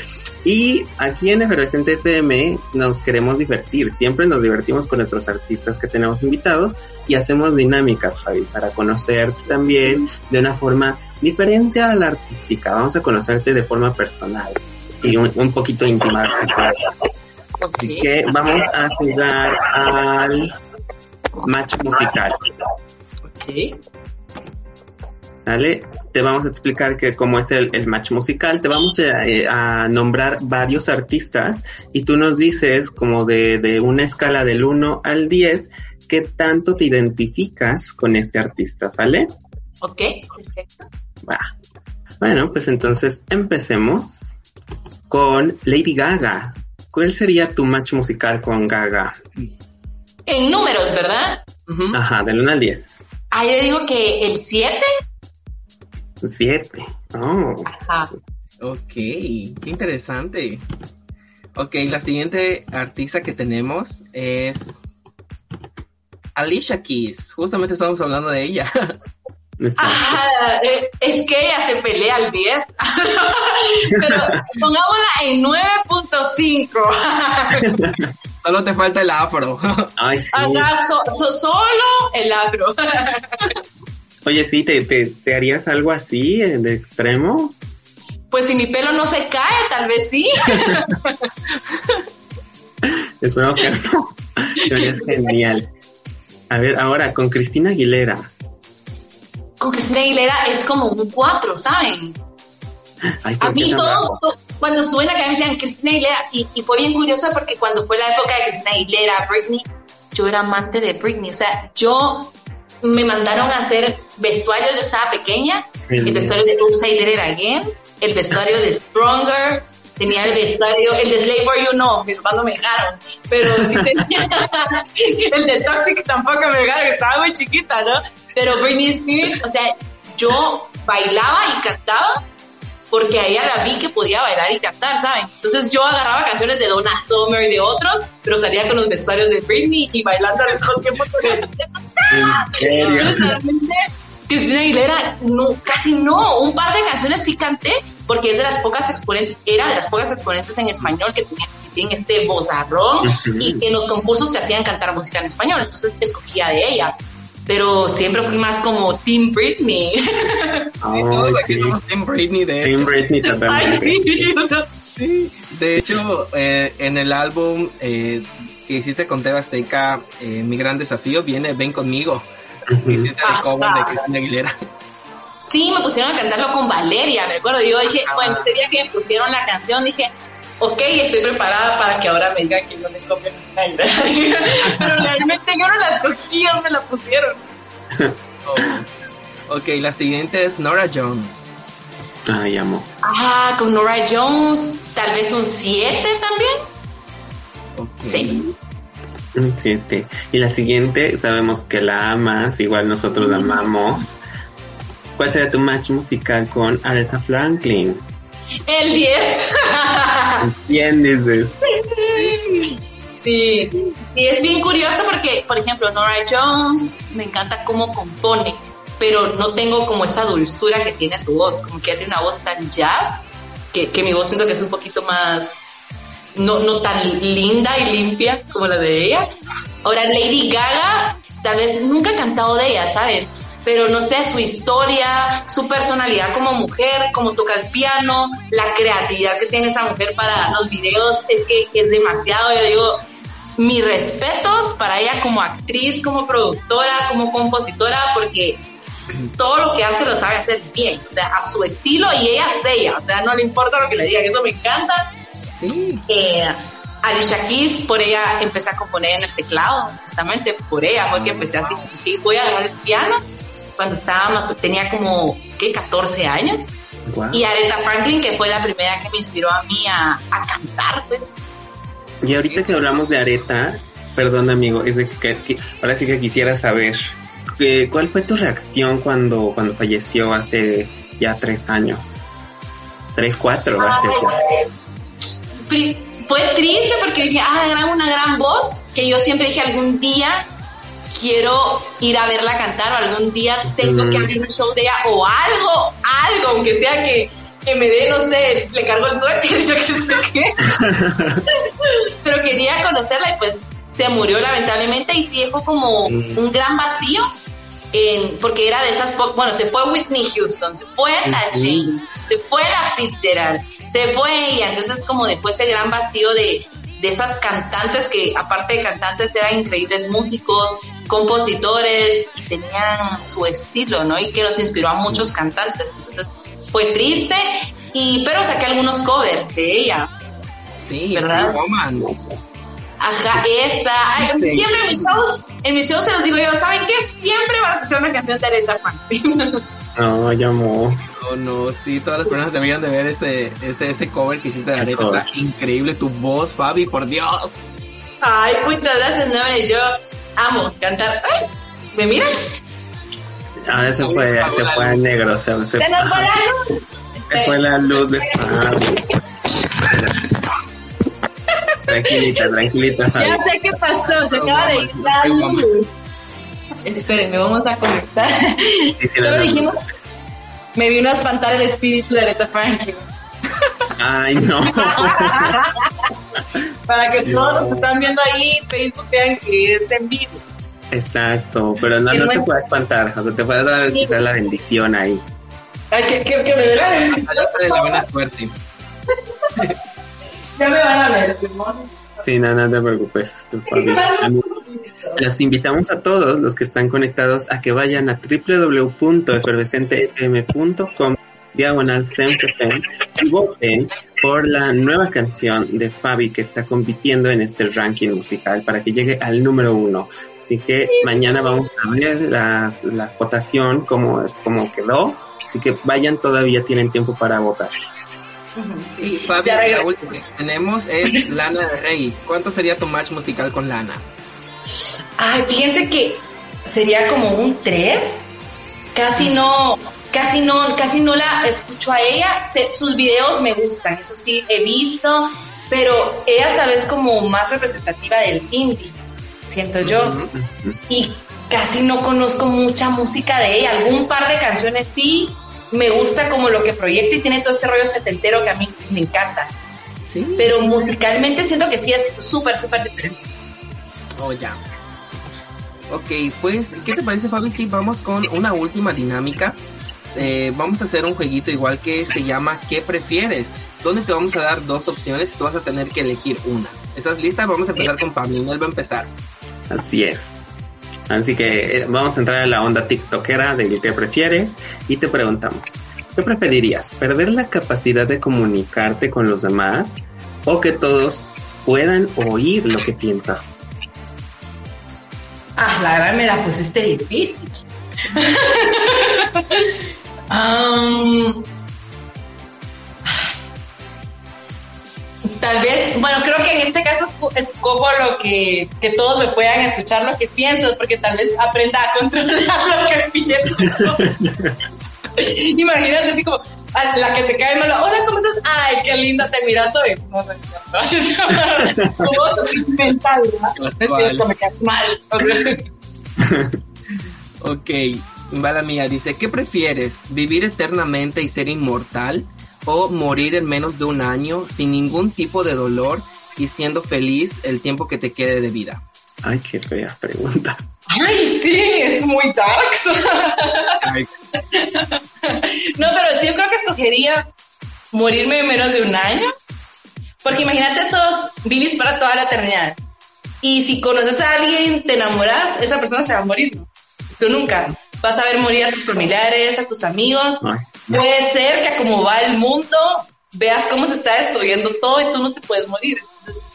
Speaker 2: Y aquí en Efervescente FM nos queremos divertir. Siempre nos divertimos con nuestros artistas que tenemos invitados y hacemos dinámicas, Fabi, para conocerte también de una forma diferente a la artística. Vamos a conocerte de forma personal y un, poquito íntima. Así que vamos a jugar al match musical. Ok. ¿Vale? Te vamos a explicar que cómo es el, match musical. Te vamos eh, a, nombrar varios artistas y tú nos dices como de, de una escala del 1 al 10 qué tanto te identificas con este artista, ¿sale?
Speaker 3: Ok, perfecto.
Speaker 2: Va. Bueno, pues entonces empecemos con Lady Gaga. ¿Cuál sería tu match musical con Gaga?
Speaker 3: En números, ¿verdad?
Speaker 2: Ajá, del 1 al 10.
Speaker 3: Ah, yo digo que el 7.
Speaker 2: 7. Oh.
Speaker 1: Ajá. Ok, qué interesante. Ok, la siguiente artista que tenemos es Alicia Keys. Justamente estamos hablando de ella. [LAUGHS]
Speaker 3: Ah, eh, es que ella se pelea al 10. [LAUGHS] Pero pongámosla en 9.5. [LAUGHS]
Speaker 1: Solo te falta el afro.
Speaker 2: Ay, sí.
Speaker 3: solo el afro. [LAUGHS]
Speaker 2: Oye, sí, ¿te, te, harías algo así eh, de extremo?
Speaker 3: Pues si mi pelo no se cae, tal vez sí.
Speaker 2: Esperamos que no. Es genial. A ver, ahora con Cristina Aguilera
Speaker 3: con Cristina Aguilera es como un 4, ¿saben? A mí todos, cuando estuve en la academia decían Cristina Aguilera y, y fue bien curioso porque cuando fue la época de Cristina Aguilera, Britney, yo era amante de Britney, o sea, yo me mandaron a hacer vestuarios, yo estaba pequeña, el vestuario de Upside Down Again, el vestuario de Stronger, tenía el vestuario, el de Slave for You no, mis papás no me dejaron, pero sí [LAUGHS] tenía el de Toxic tampoco me dejaron, estaba muy chiquita, ¿no? Pero Britney Spears, o sea, yo bailaba y cantaba porque a ella la vi que podía bailar y cantar, ¿saben? Entonces yo agarraba canciones de Donna Summer y de otros, pero salía con los vestuarios de Britney y bailando al mismo tiempo con el... Entonces, realmente, Cristina Aguilera, no, casi no, un par de canciones sí canté, porque es de las pocas exponentes, era de las pocas exponentes en español que que tienen este bozarrón y que en los concursos te hacían cantar música en español, entonces escogía de ella pero siempre fui más como Team Britney. [LAUGHS]
Speaker 1: Sí, todos aquí somos Team Britney, de hecho.
Speaker 2: Team Britney totalmente.
Speaker 1: Sí, de hecho, eh, en el álbum eh, que hiciste con Teba Azteca, eh, Mi Gran Desafío, viene Ven Conmigo. Hiciste el cover de Cristina Aguilera.
Speaker 3: Sí, me pusieron a cantarlo con Valeria, me acuerdo. Yo dije,
Speaker 1: Ajá.
Speaker 3: bueno, ese día que me pusieron la canción, dije, ok, estoy preparada para que ahora me digan que no le Aguilera. Pero realmente yo no la escogí, ellos me la pusieron.
Speaker 1: Oh. [LAUGHS] Ok, la siguiente es Nora Jones.
Speaker 2: Ay, amo.
Speaker 3: Ah, con Nora Jones, tal vez un 7 también.
Speaker 1: Ok.
Speaker 3: Sí.
Speaker 2: Un siete. Y la siguiente, sabemos que la amas, igual nosotros la amamos. ¿Cuál será tu match musical con Aretha Franklin?
Speaker 3: El 10.
Speaker 2: ¿Quién dices?
Speaker 3: Sí, sí, es bien curioso porque, por ejemplo, Nora Jones me encanta cómo compone, pero no tengo como esa dulzura que tiene su voz, como que tiene una voz tan jazz que, que mi voz siento que es un poquito más, no, no tan linda y limpia como la de ella. Ahora, Lady Gaga, tal vez nunca he cantado de ella, ¿saben? Pero no sé, su historia, su personalidad como mujer, cómo toca el piano, la creatividad que tiene esa mujer para los videos, es que es demasiado, yo digo, mis respetos para ella como actriz, como productora, como compositora, porque todo lo que hace lo sabe hacer bien, o sea, a su estilo y ella es ella, o sea, no le importa lo que le digan, eso me encanta.
Speaker 1: Sí.
Speaker 3: Eh, Alicia Keys, por ella empecé a componer en el teclado, justamente por ella fue que empecé así, y voy a agarrar el piano cuando estábamos, tenía como, ¿qué? 14 años.
Speaker 2: Guau.
Speaker 3: Y Aretha Franklin, que fue la primera que me inspiró a mí a, a cantar, pues.
Speaker 2: Y ahorita que hablamos de Areta, perdón amigo, es de que, que- ahora sí que quisiera saber, eh, ¿cuál fue tu reacción cuando, cuando falleció hace ya tres años? Tres, cuatro, hace
Speaker 3: Fue triste porque dije, ah, era una gran voz, que yo siempre dije algún día quiero ir a verla cantar o algún día tengo
Speaker 2: Mm.
Speaker 3: que abrir un show de ella o algo, algo, aunque sea que, que me dé, no sé, le cargo el suéter, [LAUGHS] yo qué sé qué. [LAUGHS] Pero quería conocerla y pues se murió lamentablemente y sí dejó como
Speaker 2: Mm.
Speaker 3: un gran vacío. En, porque era de esas, bueno, se fue Whitney Houston, se fue la. James, se fue la Fitzgerald, se fue ella, entonces como después el gran vacío de, de esas cantantes que aparte de cantantes eran increíbles músicos, compositores y tenían su estilo, ¿no? Y que nos inspiró a muchos cantantes, entonces fue triste, y pero saqué algunos covers de ella,
Speaker 1: Sí,
Speaker 3: ¿Verdad?
Speaker 1: Woman.
Speaker 3: Ajá, esta. Ay,
Speaker 1: Sí.
Speaker 3: Siempre en mis shows, en mis shows se los digo yo, ¿saben qué? Siempre va a escuchar una canción de Aretha Franklin. [LAUGHS]
Speaker 2: No, llamó.
Speaker 1: No, sí, todas las personas deberían de ver ese, ese, ese cover que hiciste de
Speaker 2: cover.
Speaker 1: Está increíble tu voz, Fabi, por Dios.
Speaker 3: Ay, muchas gracias, no, hombre, yo amo cantar. Ay, ¿me miras?
Speaker 2: Ahora se fue, se fue a negro, se, se,
Speaker 3: ¿Se nos fue la luz?
Speaker 2: se fue la luz de Fabi. Tranquilita, tranquilita, Fabi.
Speaker 3: Ya sé qué pasó, se acaba de ir la luz. Espérenme, vamos a conectar.
Speaker 2: Sí, sí,
Speaker 3: Solo dijimos, me vino a espantar el espíritu de Aretha Franklin.
Speaker 2: Ay, no. [LAUGHS]
Speaker 3: Para que todos los que están viendo ahí en Facebook vean que es en vivo.
Speaker 2: Exacto, pero no, no te
Speaker 3: es-
Speaker 2: puede espantar, o sea, te puede dar
Speaker 3: Sí.
Speaker 2: quizás la bendición ahí.
Speaker 3: Ay, que, que, que me vean.
Speaker 1: Ayúdate de la buena suerte. [LAUGHS]
Speaker 3: Ya me van a ver, Simón.
Speaker 2: Sí, no, no te preocupes. Los invitamos a todos los que están conectados a que vayan a www.efervescentefm.com diagonal y voten por la nueva canción de Fabi que está compitiendo en este ranking musical para que llegue al número uno. Así que mañana vamos a ver las, las votación, cómo, cómo quedó, y que vayan todavía tienen tiempo para votar.
Speaker 1: Y Fabi, la última que tenemos es [LAUGHS] Lana del Rey. ¿Cuánto sería tu match musical con Lana?
Speaker 3: Ay, fíjense que sería como un 3. Casi no, casi no, casi no la escucho a ella. sus videos me gustan, eso sí, he visto, pero ella tal vez como más representativa del indie, siento yo. Y casi no conozco mucha música de ella. Algún par de canciones sí, me gusta como lo que proyecta y tiene todo este rollo setentero que a mí me encanta. Sí. Pero musicalmente siento que sí es súper, súper diferente.
Speaker 1: Oh, ya. Ok, pues, ¿qué te parece, Fabi? Si vamos con una última dinámica. Eh, vamos a hacer un jueguito igual que se llama ¿Qué prefieres? Donde te vamos a dar dos opciones y tú vas a tener que elegir una. ¿Estás lista? Vamos a empezar con Pablo. Él va a empezar.
Speaker 2: Así es. Así que eh, vamos a entrar en la onda tiktokera de qué prefieres y te preguntamos, ¿qué preferirías? ¿Perder la capacidad de comunicarte con los demás o que todos puedan oír lo que piensas?
Speaker 3: Ah, la verdad me la pusiste difícil. [LAUGHS] um, Tal vez, bueno, creo que en este caso es, como lo que, que todos me puedan escuchar lo que pienso, porque tal vez aprenda a controlar [LAUGHS] lo que pienso. [LAUGHS] Imagínate así como la que te cae malo, hola, ¿cómo estás? Ay, qué linda, te miras hoy. No, no, no, [LAUGHS] como mental, ¿verdad? me caes mal.
Speaker 1: ok, va la mía, dice, ¿qué prefieres? ¿Vivir eternamente y ser inmortal? o morir en menos de un año sin ningún tipo de dolor y siendo feliz el tiempo que te quede de vida?
Speaker 2: Ay, qué fea pregunta.
Speaker 3: Ay, sí, es muy dark. no, pero sí, yo creo que escogería morirme en menos de un año. Porque imagínate esos vivís para toda la eternidad. Y si conoces a alguien, te enamoras, esa persona se va a morir. Tú nunca vas a ver morir a tus familiares, a tus amigos. Puede ser que como va el mundo, veas cómo se está destruyendo todo y tú no te puedes morir. Entonces,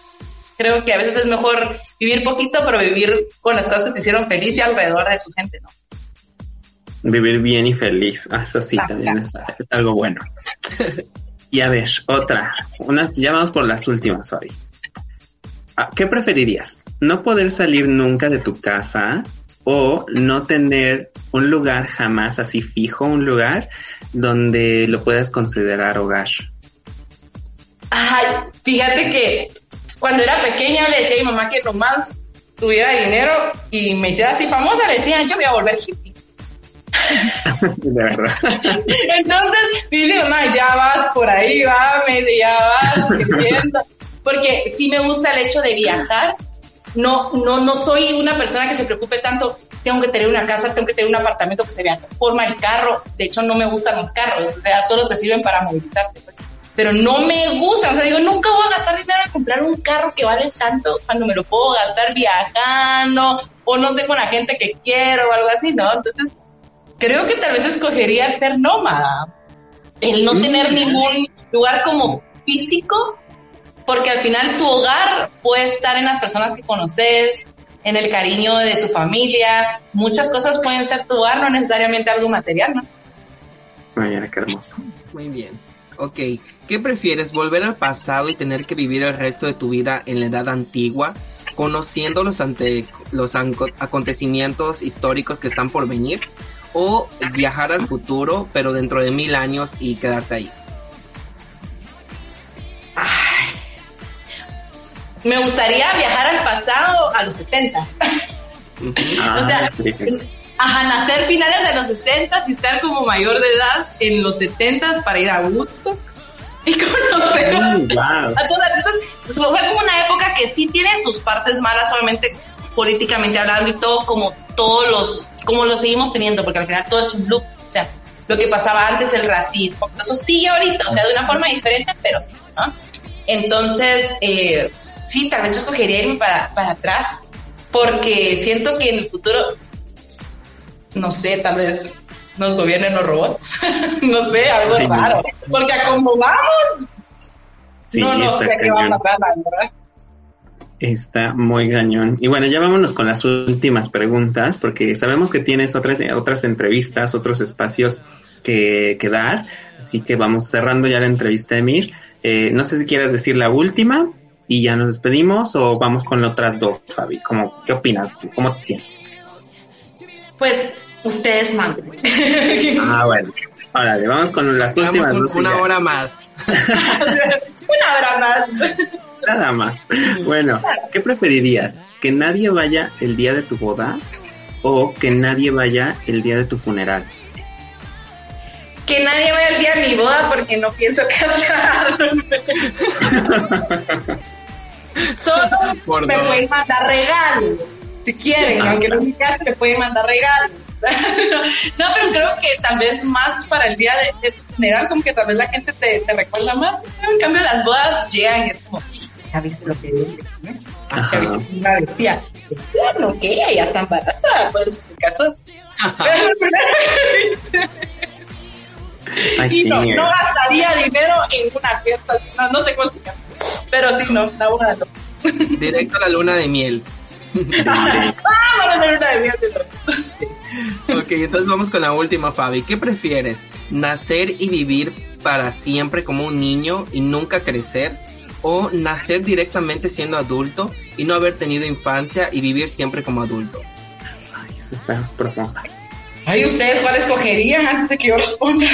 Speaker 3: creo que a veces es mejor vivir poquito, pero vivir con las cosas que te hicieron feliz y alrededor de tu gente, ¿no?
Speaker 2: Vivir bien y feliz. Ah, eso sí, también es, algo bueno. y a ver, otra. Unas, ya vamos por las últimas hoy. Ah, ¿Qué preferirías? ¿No poder salir nunca de tu casa o no tener un lugar jamás así fijo, un lugar donde lo puedas considerar hogar.
Speaker 3: Ay, fíjate que cuando era pequeña le decía a mi mamá que nomás tuviera dinero y me hiciera así famosa, le decía, yo me voy a volver hippie. [LAUGHS]
Speaker 2: De verdad. [LAUGHS]
Speaker 3: Entonces, me dice mamá, ya vas por ahí, va, me dice, ya vas, Porque sí me gusta el hecho de viajar. No, no, no soy una persona que se preocupe tanto tengo que tener una casa, tengo que tener un apartamento que se vea forma el carro. De hecho, no me gustan los carros, o sea, solo te sirven para movilizarte. Pues. Pero no me gustan, o sea, digo, nunca voy a gastar dinero en comprar un carro que vale tanto cuando me lo puedo gastar viajando o no sé, con la gente que quiero o algo así, ¿no? Entonces, creo que tal vez escogería ser nómada, el no tener mm. ningún lugar como físico, porque al final tu hogar puede estar en las personas que conoces, en el cariño de tu familia. Muchas cosas pueden ser tu hogar, no necesariamente algo material, ¿no?
Speaker 2: Mañana, qué hermoso.
Speaker 1: Muy bien. Ok, ¿qué prefieres? ¿Volver al pasado y tener que vivir el resto de tu vida en la edad antigua, conociendo los, ante, los acontecimientos históricos que están por venir? ¿O viajar al futuro, pero dentro de mil años y quedarte ahí?
Speaker 3: me gustaría viajar al pasado a los 70. o sea, ah, ajá, nacer finales de los 70 y estar como mayor de edad en los 70 para ir a Woodstock [LAUGHS] y conocer [LAUGHS] a todas. Entonces, fue como una época que sí tiene sus partes malas, obviamente políticamente hablando y todo como todos los, como lo seguimos teniendo, porque al final todo es un loop. O sea, lo que pasaba antes, el racismo, eso sigue ahorita, o sea, de una forma diferente, pero sí, ¿no? Entonces, eh, sí, tal vez yo sugeriría irme para, para atrás, porque siento que en el futuro, no sé, tal vez nos gobiernen los robots. [LAUGHS] no sé, algo raro. Porque como vamos, no, no sé qué va a pasar, verdad.
Speaker 2: Está muy gañón. Y bueno, ya vámonos con las últimas preguntas, porque sabemos que tienes otras, otras entrevistas, otros espacios que, que dar. Así que vamos cerrando ya la entrevista, Emir. Eh, no sé si quieres decir la última y ya nos despedimos o vamos con otras dos, Fabi. ¿Cómo, ¿Qué opinas? ¿Cómo te sientes?
Speaker 3: Pues ustedes manden. [LAUGHS]
Speaker 2: ah, bueno. Órale, vamos con las últimas
Speaker 1: dos. Una hora más. [LAUGHS]
Speaker 3: una hora más.
Speaker 2: Nada más. Bueno, ¿qué preferirías? ¿Que nadie vaya el día de tu boda o que nadie vaya el día de tu funeral?
Speaker 3: Que nadie vaya el día de mi boda porque no pienso [LAUGHS] casarme. Solo me pueden mandar regalos, si quieren, aunque no case, me pueden mandar regalos. [LAUGHS] no, pero creo que tal vez más para el día de, tu funeral, como que tal vez la gente te, te recuerda más. En cambio, las bodas llegan y es como, ¿ya viste lo que dije? ¿Ya viste una decía? Claro, que ella ya está embarazada, por eso se casó. y no, no gastaría dinero en una fiesta, no, no sé cómo se llama, pero sí, no, la una no.
Speaker 1: Directo a la luna de miel.
Speaker 3: De miel.
Speaker 1: ok, entonces vamos con la última, Fabi. ¿Qué prefieres? ¿Nacer y vivir para siempre como un niño y nunca crecer? ¿O nacer directamente siendo adulto y no haber tenido infancia y vivir siempre como adulto?
Speaker 2: Ay, eso está profundo.
Speaker 3: Ay, ¿ustedes cuál escogerían antes de que yo responda?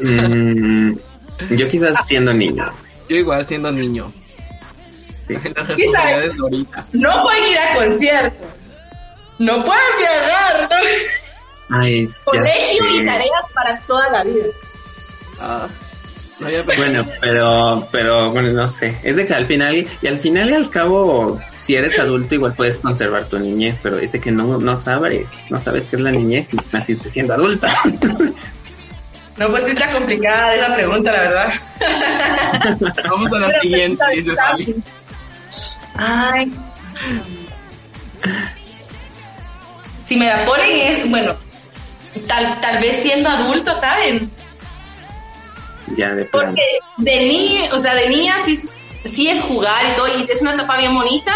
Speaker 2: Mm, yo quizás siendo niño.
Speaker 1: Yo igual siendo niño.
Speaker 3: Sí. No pueden ir a conciertos no pueden viajar.
Speaker 2: Ay,
Speaker 3: Colegio y tareas para toda la vida.
Speaker 1: Ah,
Speaker 2: bueno, pero, pero, bueno, no sé. Es de que al final, y al final y al cabo, si eres adulto, igual puedes conservar tu niñez, pero dice que no, no sabes, no sabes qué es la niñez y naciste siendo adulta. [LAUGHS]
Speaker 3: No, pues está complicada esa pregunta, la verdad.
Speaker 1: Vamos a la siguiente, dice
Speaker 3: Ay. Si me la ponen es, bueno, tal, tal vez siendo adulto, ¿saben?
Speaker 2: Ya, de
Speaker 3: Porque de niña, o sea, de niña sí, sí es jugar y todo, y es una etapa bien bonita,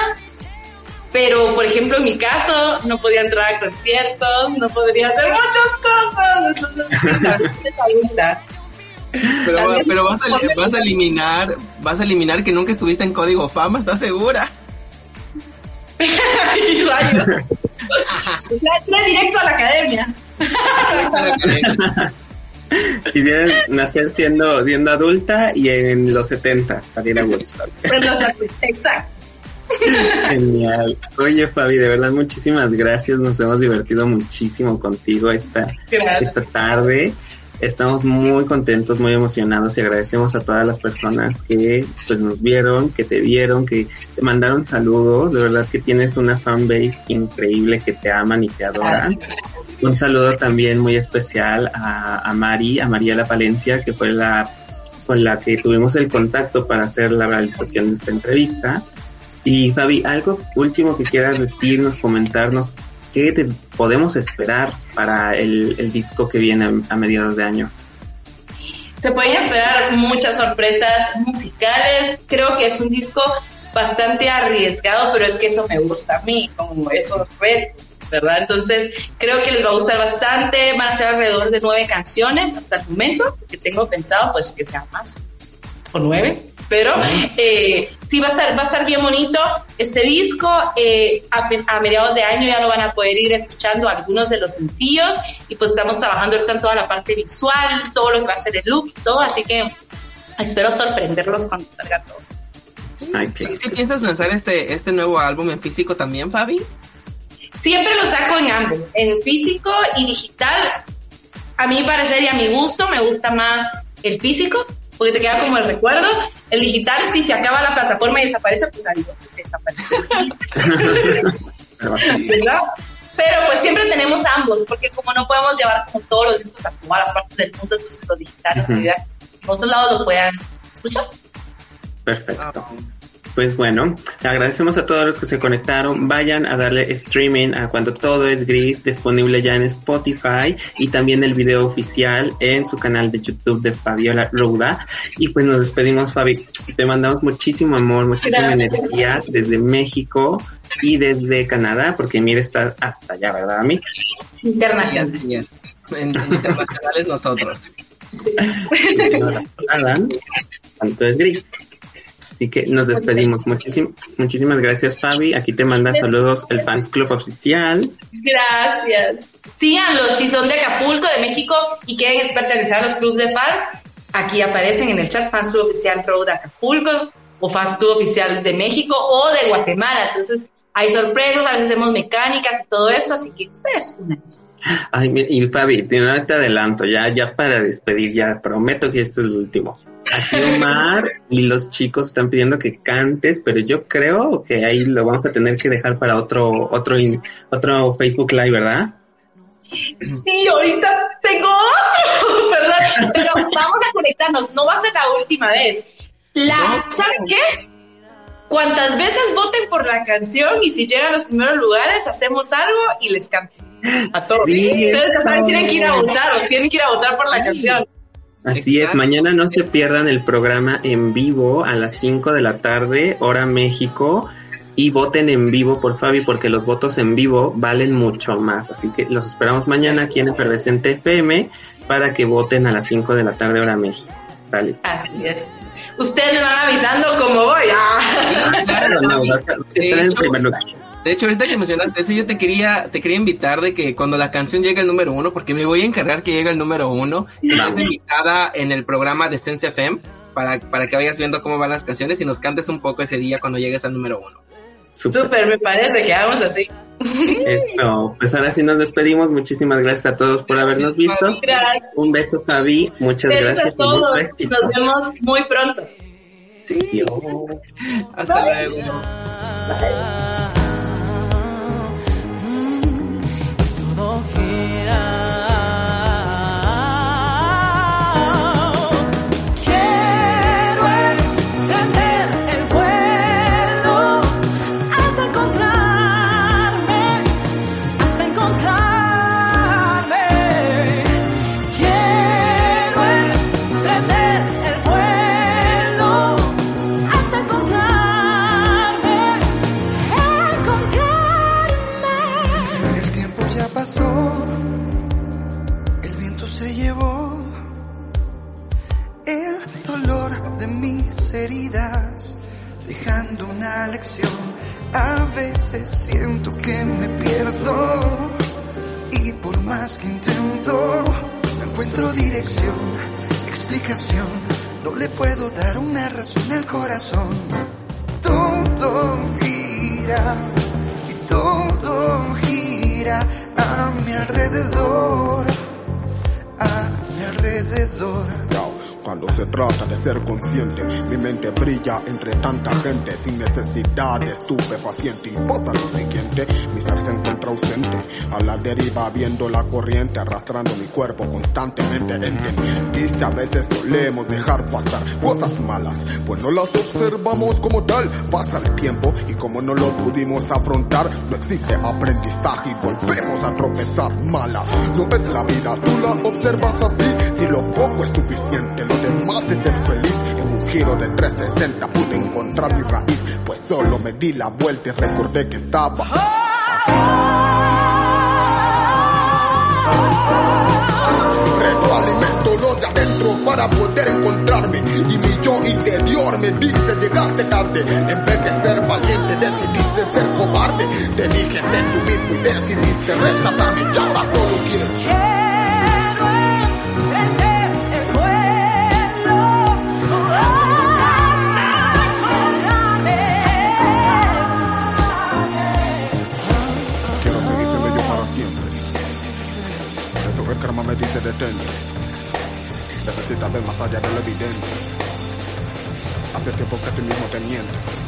Speaker 3: pero por ejemplo en mi caso no podía entrar a conciertos, no podría hacer muchas cosas, [LAUGHS]
Speaker 1: pero, pero vas, a, vas a eliminar, vas a eliminar que nunca estuviste en código fama, ¿estás segura? [LAUGHS] [LAUGHS]
Speaker 3: o directo a la academia.
Speaker 2: Quisieras nacer siendo, siendo adulta y en los 70 salir a Woodstock.
Speaker 3: Exacto.
Speaker 2: Genial. Oye, Fabi, de verdad, muchísimas gracias. Nos hemos divertido muchísimo contigo esta, esta tarde. Estamos muy contentos, muy emocionados y agradecemos a todas las personas que pues nos vieron, que te vieron, que te mandaron saludos. De verdad que tienes una fanbase increíble que te aman y te adoran. Un saludo también muy especial a, a Mari, a María Palencia, que fue la con la que tuvimos el contacto para hacer la realización de esta entrevista. Y Fabi, algo último que quieras decirnos, comentarnos ¿qué te podemos esperar para el, disco que viene a, mediados de año?
Speaker 3: Se pueden esperar muchas sorpresas musicales. Creo que es un disco bastante arriesgado, pero es que eso me gusta a mí, como esos retos, ¿verdad? Entonces, creo que les va a gustar bastante. Van a ser alrededor de nueve canciones hasta el momento, que tengo pensado, pues que sean más, o nueve pero eh, sí va a estar va a estar bien bonito este disco. Eh, a, mediados de año ya lo van a poder ir escuchando algunos de los sencillos. Y pues estamos trabajando ahorita en toda la parte visual todo lo que va a ser el look y todo. Así que espero sorprenderlos cuando salga todo.
Speaker 1: Sí, piensas lanzar este este nuevo álbum en físico también Fabi
Speaker 3: siempre lo saco en ambos en físico y digital. A mi parecer y a mi gusto me gusta más el físico porque te queda como el recuerdo. El digital, si se acaba la plataforma y desaparece, pues ahí desaparece. [LAUGHS] ¿verdad? Pero pues siempre tenemos ambos, porque como no podemos llevar como todos los discos a todas las partes del mundo, entonces los digitales, uh -huh. en otros lados lo puedan escuchar.
Speaker 2: Perfecto. Pues bueno, agradecemos a todos los que se conectaron. Vayan a darle streaming a cuando todo es gris, disponible ya en Spotify y también el video oficial en su canal de YouTube de Fabiola Ruda. Y pues nos despedimos, Fabi. Te mandamos muchísimo amor, muchísima energía desde México y desde Canadá, porque mira, está hasta allá, ¿verdad, Mix?
Speaker 3: Internacional.
Speaker 1: En, internacionales nosotros.
Speaker 2: Alan, tanto es gris. Así que nos despedimos. Muchísimas, muchísimas gracias, Fabi. Aquí te manda saludos el Fans Club Oficial.
Speaker 3: Gracias. Síganlos si son de Acapulco, de México y quieren pertenecer a los clubes de fans. Aquí aparecen en el chat Fans Club Oficial Pro de Acapulco o Fans Club Oficial de México o de Guatemala. Entonces, hay sorpresas, a veces hacemos mecánicas y todo eso, así que ustedes únanse.
Speaker 2: Ay, y Fabi, de una vez te adelanto, ya, ya para despedir, ya prometo que esto es el último. Aquí Omar y los chicos están pidiendo que cantes, pero yo creo que ahí lo vamos a tener que dejar para otro, otro, otro Facebook Live, ¿verdad?
Speaker 3: Sí, ahorita tengo otro, [LAUGHS] perdón, pero vamos a conectarnos, no va a ser la última vez. La, ¿saben qué? Cuantas veces voten por la canción y si llegan a los primeros lugares, hacemos algo y les canto. A todos. Ustedes tienen que ir a votar o tienen que ir a votar por la canción.
Speaker 2: Así es, mañana no se pierdan el programa en vivo a las 5 de la tarde, hora México, y voten en vivo por Fabi porque los votos en vivo valen mucho más. Así que los esperamos mañana aquí en Efervescente FM para que voten a las 5 de la tarde, hora México. Dale.
Speaker 3: Así es. Ustedes me van avisando cómo voy. Ah.
Speaker 2: Claro, no, [LAUGHS] a, en primer lugar.
Speaker 1: De hecho, ahorita que mencionaste eso, yo te quería, te quería invitar de que cuando la canción llegue al número uno, porque me voy a encargar que llegue al número uno, que estés invitada en el programa de Sense FM para, para que vayas viendo cómo van las canciones y nos cantes un poco ese día cuando llegues al número uno.
Speaker 3: Súper, me parece que hagamos así.
Speaker 2: Eso, pues ahora sí nos despedimos. Muchísimas gracias a todos por habernos visto.
Speaker 3: Gracias.
Speaker 2: Un beso, Fabi. Muchas
Speaker 3: Besos
Speaker 2: gracias
Speaker 3: a todos.
Speaker 2: y mucho éxito.
Speaker 3: Nos vemos muy pronto.
Speaker 1: Sí. Hasta luego.
Speaker 4: todo
Speaker 5: dejando una lección. A veces siento que me pierdo y por más que intento, no encuentro dirección, explicación. No le puedo dar una razón al corazón. Todo gira y todo gira a mi alrededor,
Speaker 6: Cuando se trata de ser consciente, mi mente brilla entre tanta gente sin necesidad de estupefaciente. Y pasa lo siguiente, mi ser se encuentra ausente, a la deriva viendo la corriente, arrastrando mi cuerpo constantemente. Entendiste, a veces solemos dejar pasar cosas malas, pues no las observamos como tal. Pasa el tiempo y como no lo pudimos afrontar, no existe aprendizaje y volvemos a tropezar mala. No ves la vida, tú la observas así, si lo poco es suficiente, lo es ser feliz. En un giro de 360 pude encontrar mi raíz, pues solo me di la vuelta y recordé que estaba. Retroalimento lo de adentro para poder encontrarme. Y mi yo interior me dice llegaste tarde. En vez de ser valiente decidiste ser cobarde. Te dije ser tú mismo y decidiste rechazarme. Y ahora solo Quiero dice detente Necesitas ver más allá de lo evidente. Hace tiempo que tú mismo te mientes